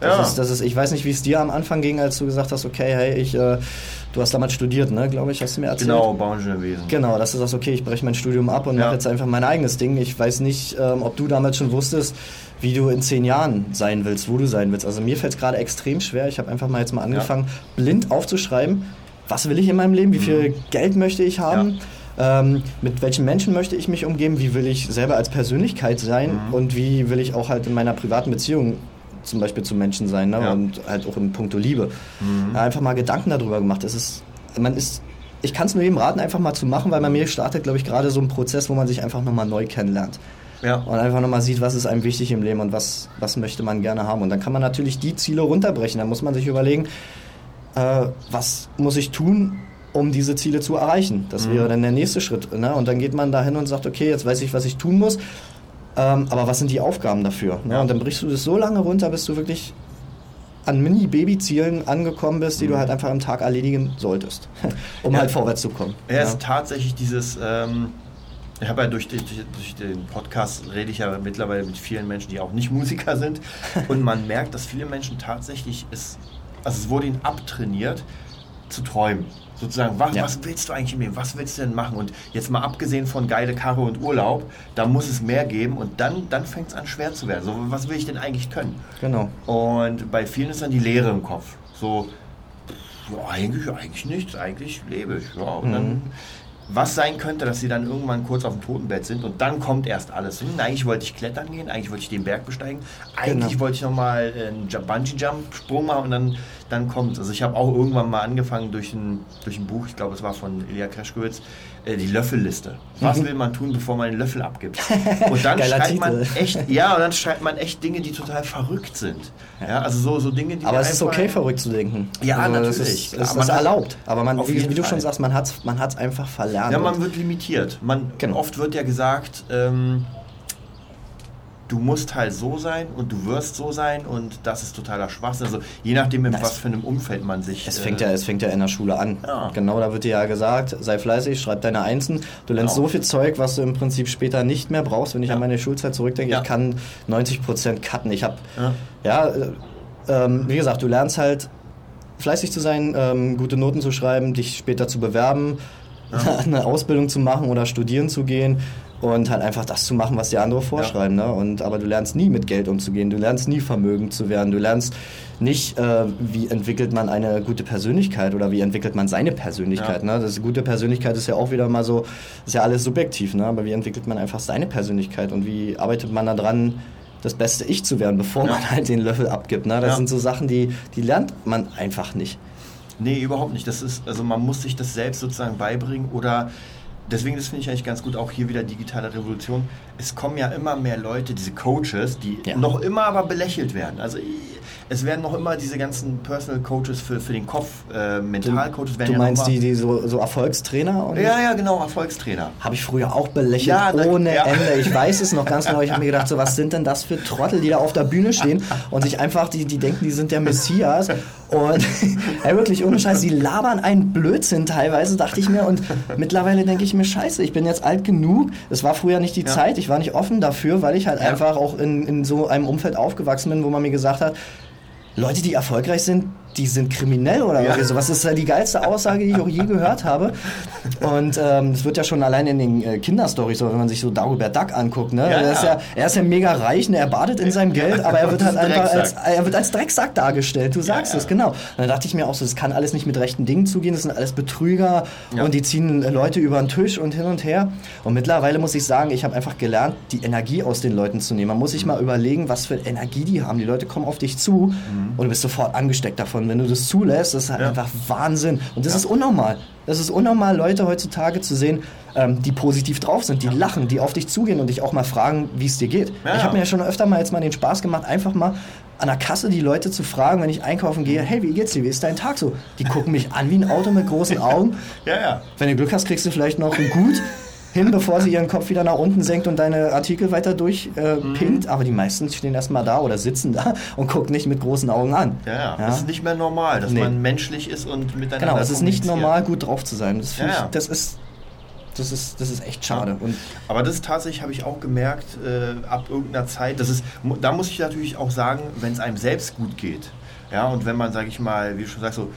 Das, Ja. ist, das ist, ich weiß nicht, wie es dir am Anfang ging, als du gesagt hast, okay, hey, ich, äh, du hast damals studiert, ne, glaube ich, hast du mir erzählt. Genau, Bauingenieurwesen. Genau, dass du sagst, okay, ich breche mein Studium ab und Ja. mache jetzt einfach mein eigenes Ding. Ich weiß nicht, ähm, ob du damals schon wusstest, wie du in zehn Jahren sein willst, wo du sein willst. Also mir fällt es gerade extrem schwer. Ich habe einfach mal jetzt mal angefangen, blind aufzuschreiben, was will ich in meinem Leben, wie viel Geld möchte ich haben. Ähm, mit welchen Menschen möchte ich mich umgeben? Wie will ich selber als Persönlichkeit sein? Und wie will ich auch halt in meiner privaten Beziehung zum Beispiel zu Menschen sein? Ne? Ja. Und halt auch im Punkto Liebe. Ja, einfach mal Gedanken darüber gemacht. Es ist, man ist, ich kann es nur jedem raten, einfach mal zu machen, weil bei mir startet, glaube ich, gerade so ein Prozess, wo man sich einfach nochmal neu kennenlernt. Ja. Und einfach nochmal sieht, was ist einem wichtig im Leben und was, was möchte man gerne haben. Und dann kann man natürlich die Ziele runterbrechen. Dann muss man sich überlegen, äh, was muss ich tun, um diese Ziele zu erreichen. Das mhm. wäre dann der nächste Schritt. Ne? Und dann geht man dahin und sagt, okay, jetzt weiß ich, was ich tun muss. Ähm, aber was sind die Aufgaben dafür? Ne? Und dann brichst du das so lange runter, bis du wirklich an Mini-Baby-Zielen angekommen bist, die mhm. du halt einfach am Tag erledigen solltest, [laughs] um ja. halt vorwärts zu kommen. Ja, es ist tatsächlich dieses, ähm, ich habe ja durch, durch, durch, den Podcast rede ich ja mittlerweile mit vielen Menschen, die auch nicht Musiker sind [laughs] und man merkt, dass viele Menschen tatsächlich es, also es wurde ihnen abtrainiert, zu träumen. Sozusagen, was, ja. was willst du eigentlich im Leben? Was willst du denn machen? Und jetzt mal abgesehen von geile Karre und Urlaub, da muss es mehr geben und dann, dann fängt es an schwer zu werden. So, was will ich denn eigentlich können? Genau. Und bei vielen ist dann die Leere im Kopf. So, ja, eigentlich, eigentlich nichts, eigentlich lebe ich. Ja, und mhm. dann was sein könnte, dass sie dann irgendwann kurz auf dem Totenbett sind und dann kommt erst alles. Hm, eigentlich wollte ich klettern gehen, eigentlich wollte ich den Berg besteigen, eigentlich genau. wollte ich nochmal einen Bungee-Jump-Sprung machen und dann, dann kommt Also ich habe auch irgendwann mal angefangen durch ein, durch ein Buch, ich glaube es war von Ilya Kreschkowitz, äh, die Löffelliste. Was mhm. will man tun, bevor man den Löffel abgibt? [laughs] Und dann schreibt man echt, ja, und dann schreibt man echt Dinge, die total verrückt sind. Ja, also so, so Dinge, die Aber es ist okay, verrückt zu denken. Ja, also natürlich. Es ist, es ist erlaubt. Aber man, wie, wie du schon sagst, man hat es man einfach verlernt. Ja, man wird limitiert. Man, genau. Oft wird ja gesagt, ähm, du musst halt so sein und du wirst so sein und das ist totaler Schwachsinn. Also je nachdem, in das was für einem Umfeld man sich. Es fängt, äh, ja, es fängt ja in der Schule an. Ja. Genau, da wird dir ja gesagt, sei fleißig, schreib deine Einsen. Du lernst genau. so viel Zeug, was du im Prinzip später nicht mehr brauchst. Wenn ich ja. an meine Schulzeit zurückdenke, ja. ich kann 90% cutten. Ich habe, ja, äh, ähm, wie gesagt, du lernst halt fleißig zu sein, ähm, gute Noten zu schreiben, dich später zu bewerben, [laughs] eine Ausbildung zu machen oder studieren zu gehen und halt einfach das zu machen, was die andere vorschreiben. Ja. Ne? Und, aber du lernst nie mit Geld umzugehen, du lernst nie vermögend zu werden, du lernst nicht, äh, wie entwickelt man eine gute Persönlichkeit oder wie entwickelt man seine Persönlichkeit. Ja. Ne? Das gute Persönlichkeit ist ja auch wieder mal so, ist ja alles subjektiv, ne? aber wie entwickelt man einfach seine Persönlichkeit und wie arbeitet man daran, das beste Ich zu werden, bevor ja. man halt den Löffel abgibt. Ne? Das sind so Sachen, die, die lernt man einfach nicht. Nee, überhaupt nicht. Das ist, also man muss sich das selbst sozusagen beibringen oder deswegen, das finde ich eigentlich ganz gut, auch hier wieder digitale Revolution. Es kommen ja immer mehr Leute, diese Coaches, die ja. noch immer aber belächelt werden. Also es werden noch immer diese ganzen Personal Coaches für, für den Kopf, äh, Mental-Coaches werden Du meinst ja die, die so, so Erfolgstrainer? Ja, ja, genau, Erfolgstrainer. Habe ich früher auch belächelt, ja, ohne ja. Ende. Ich weiß es noch ganz genau. Ich habe mir gedacht, so was sind denn das für Trottel, die da auf der Bühne stehen und sich einfach, die, die denken, die sind der Messias. Und [laughs] ey, wirklich ohne Scheiß, die labern einen Blödsinn teilweise, dachte ich mir. Und mittlerweile denke ich mir, scheiße, ich bin jetzt alt genug. Es war früher nicht die ja. Zeit, ich war nicht offen dafür, weil ich halt ja. einfach auch in, in so einem Umfeld aufgewachsen bin, wo man mir gesagt hat, Leute, die erfolgreich sind, die sind kriminell oder ja. so. Was ist ja die geilste Aussage, die ich auch je gehört habe. Und ähm, das wird ja schon allein in den äh, Kinderstories so, wenn man sich so Dagobert Duck anguckt. Ne? Ja, er, ist ja, er ist ja mega reich, ne? er badet in seinem Geld, aber er wird halt einfach als, er wird als Drecksack dargestellt. Du sagst ja, es, genau. Und dann dachte ich mir auch so, das kann alles nicht mit rechten Dingen zugehen, das sind alles Betrüger und die ziehen Leute über den Tisch und hin und her. Und mittlerweile muss ich sagen, ich habe einfach gelernt, die Energie aus den Leuten zu nehmen. Man muss sich mal überlegen, was für Energie die haben. Die Leute kommen auf dich zu mhm. und du bist sofort angesteckt davon wenn du das zulässt, das ist halt ja. einfach Wahnsinn. Und das ja. ist unnormal. Das ist unnormal, Leute heutzutage zu sehen, ähm, die positiv drauf sind, die ja. lachen, die auf dich zugehen und dich auch mal fragen, wie es dir geht. Ich habe mir ja schon öfter mal jetzt mal den Spaß gemacht, einfach mal an der Kasse die Leute zu fragen, wenn ich einkaufen gehe, hey, wie geht's dir? Wie ist dein Tag so? Die gucken mich an wie ein Auto mit großen [laughs] Augen. ja, ja. Wenn du Glück hast, kriegst du vielleicht noch ein Gut hin, bevor sie ihren Kopf wieder nach unten senkt und deine Artikel weiter durchpinnt. Äh, mhm. Aber die meisten stehen erstmal da oder sitzen da und gucken nicht mit großen Augen an. Ja, ja. ja? Das ist nicht mehr normal, dass nee. man menschlich ist und miteinander Genau, es ist nicht normal, gut drauf zu sein. Das, ja, ich, das ist das ist, das ist echt schade. Und Aber das tatsächlich, habe ich auch gemerkt, äh, ab irgendeiner Zeit, das ist, da muss ich natürlich auch sagen, wenn es einem selbst gut geht, ja, und wenn man, sage ich mal, wie du schon sagst, so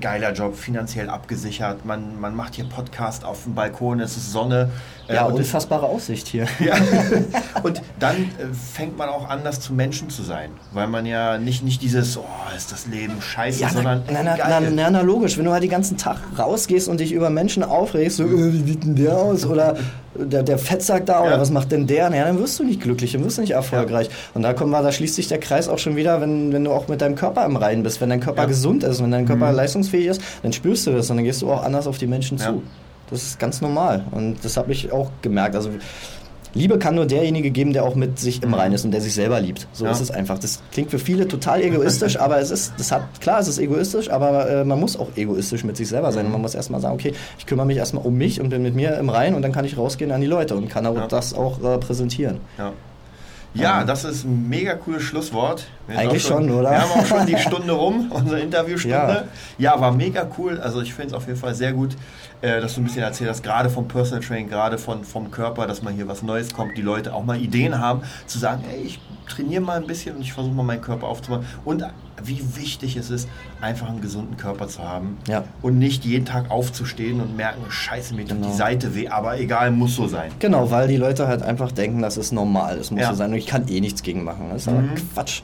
geiler Job, finanziell abgesichert. Man, man macht hier Podcast auf dem Balkon, es ist Sonne. Äh, ja, unfassbare Aussicht hier. Ja. [laughs] und dann äh, fängt man auch an, das zu Menschen zu sein. Weil man ja nicht, nicht dieses, oh, ist das Leben scheiße, ja, sondern. Na, na, na, na, na, logisch, wenn du halt den ganzen Tag rausgehst und dich über Menschen aufregst, so, äh, wie sieht denn der aus? Oder der, der Fettsack da, ja. oder was macht denn der? Ja, dann wirst du nicht glücklich, dann wirst du nicht erfolgreich. Ja. Und da kommen wir, da schließt sich der Kreis auch schon wieder, wenn, wenn du auch mit deinem Körper im Reinen bist, wenn dein Körper gesund ist, wenn dein Körper mhm. leistungsfähig ist, dann spürst du das und dann gehst du auch anders auf die Menschen zu. Das ist ganz normal. Und das habe ich auch gemerkt. Also Liebe kann nur derjenige geben, der auch mit sich im Reinen ist und der sich selber liebt. So Ja. ist es einfach. Das klingt für viele total egoistisch, [laughs] aber es ist, das hat, klar, es ist egoistisch, aber äh, man muss auch egoistisch mit sich selber sein. Und man muss erstmal sagen, okay, ich kümmere mich erstmal um mich und bin mit mir im Reinen und dann kann ich rausgehen an die Leute und kann auch Ja. das auch äh, präsentieren. Ja. Ja, das ist ein mega cooles Schlusswort. Eigentlich auch schon, oder? Wir haben auch schon die [laughs] Stunde rum, unsere Interviewstunde. Ja. Ja, war mega cool. Also ich finde es auf jeden Fall sehr gut, äh, dass du ein bisschen erzählt hast, gerade vom Personal Training, gerade von, vom Körper, dass mal hier was Neues kommt, die Leute auch mal Ideen haben, zu sagen, ey, ich trainiere mal ein bisschen und ich versuche mal meinen Körper aufzubauen. Und wie wichtig es ist, einfach einen gesunden Körper zu haben. Ja. Und nicht jeden Tag aufzustehen und merken, scheiße, mir tut Genau. die Seite weh, aber egal, muss so sein. Genau, weil die Leute halt einfach denken, das ist normal, es muss Ja. so sein und ich kann eh nichts gegen machen. Das ist aber Mhm. Quatsch.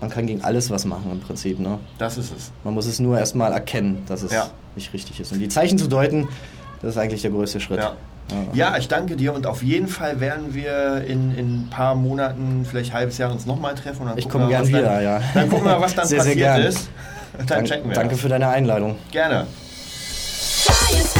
Man kann gegen alles was machen im Prinzip. Ne? Das ist es. Man muss es nur erstmal erkennen, dass es Ja. nicht richtig ist. Und die Zeichen zu deuten, das ist eigentlich der größte Schritt. Ja. Ja, ich danke dir und auf jeden Fall werden wir in, in ein paar Monaten, vielleicht ein halbes Jahr uns nochmal treffen. Und dann Ich gucken komme wir, gern was wieder, dann, ja. Dann gucken wir, was dann [laughs] Sehr, sehr passiert gern. ist. Dann Dank- checken wir Danke das. für deine Einladung. Gerne. Science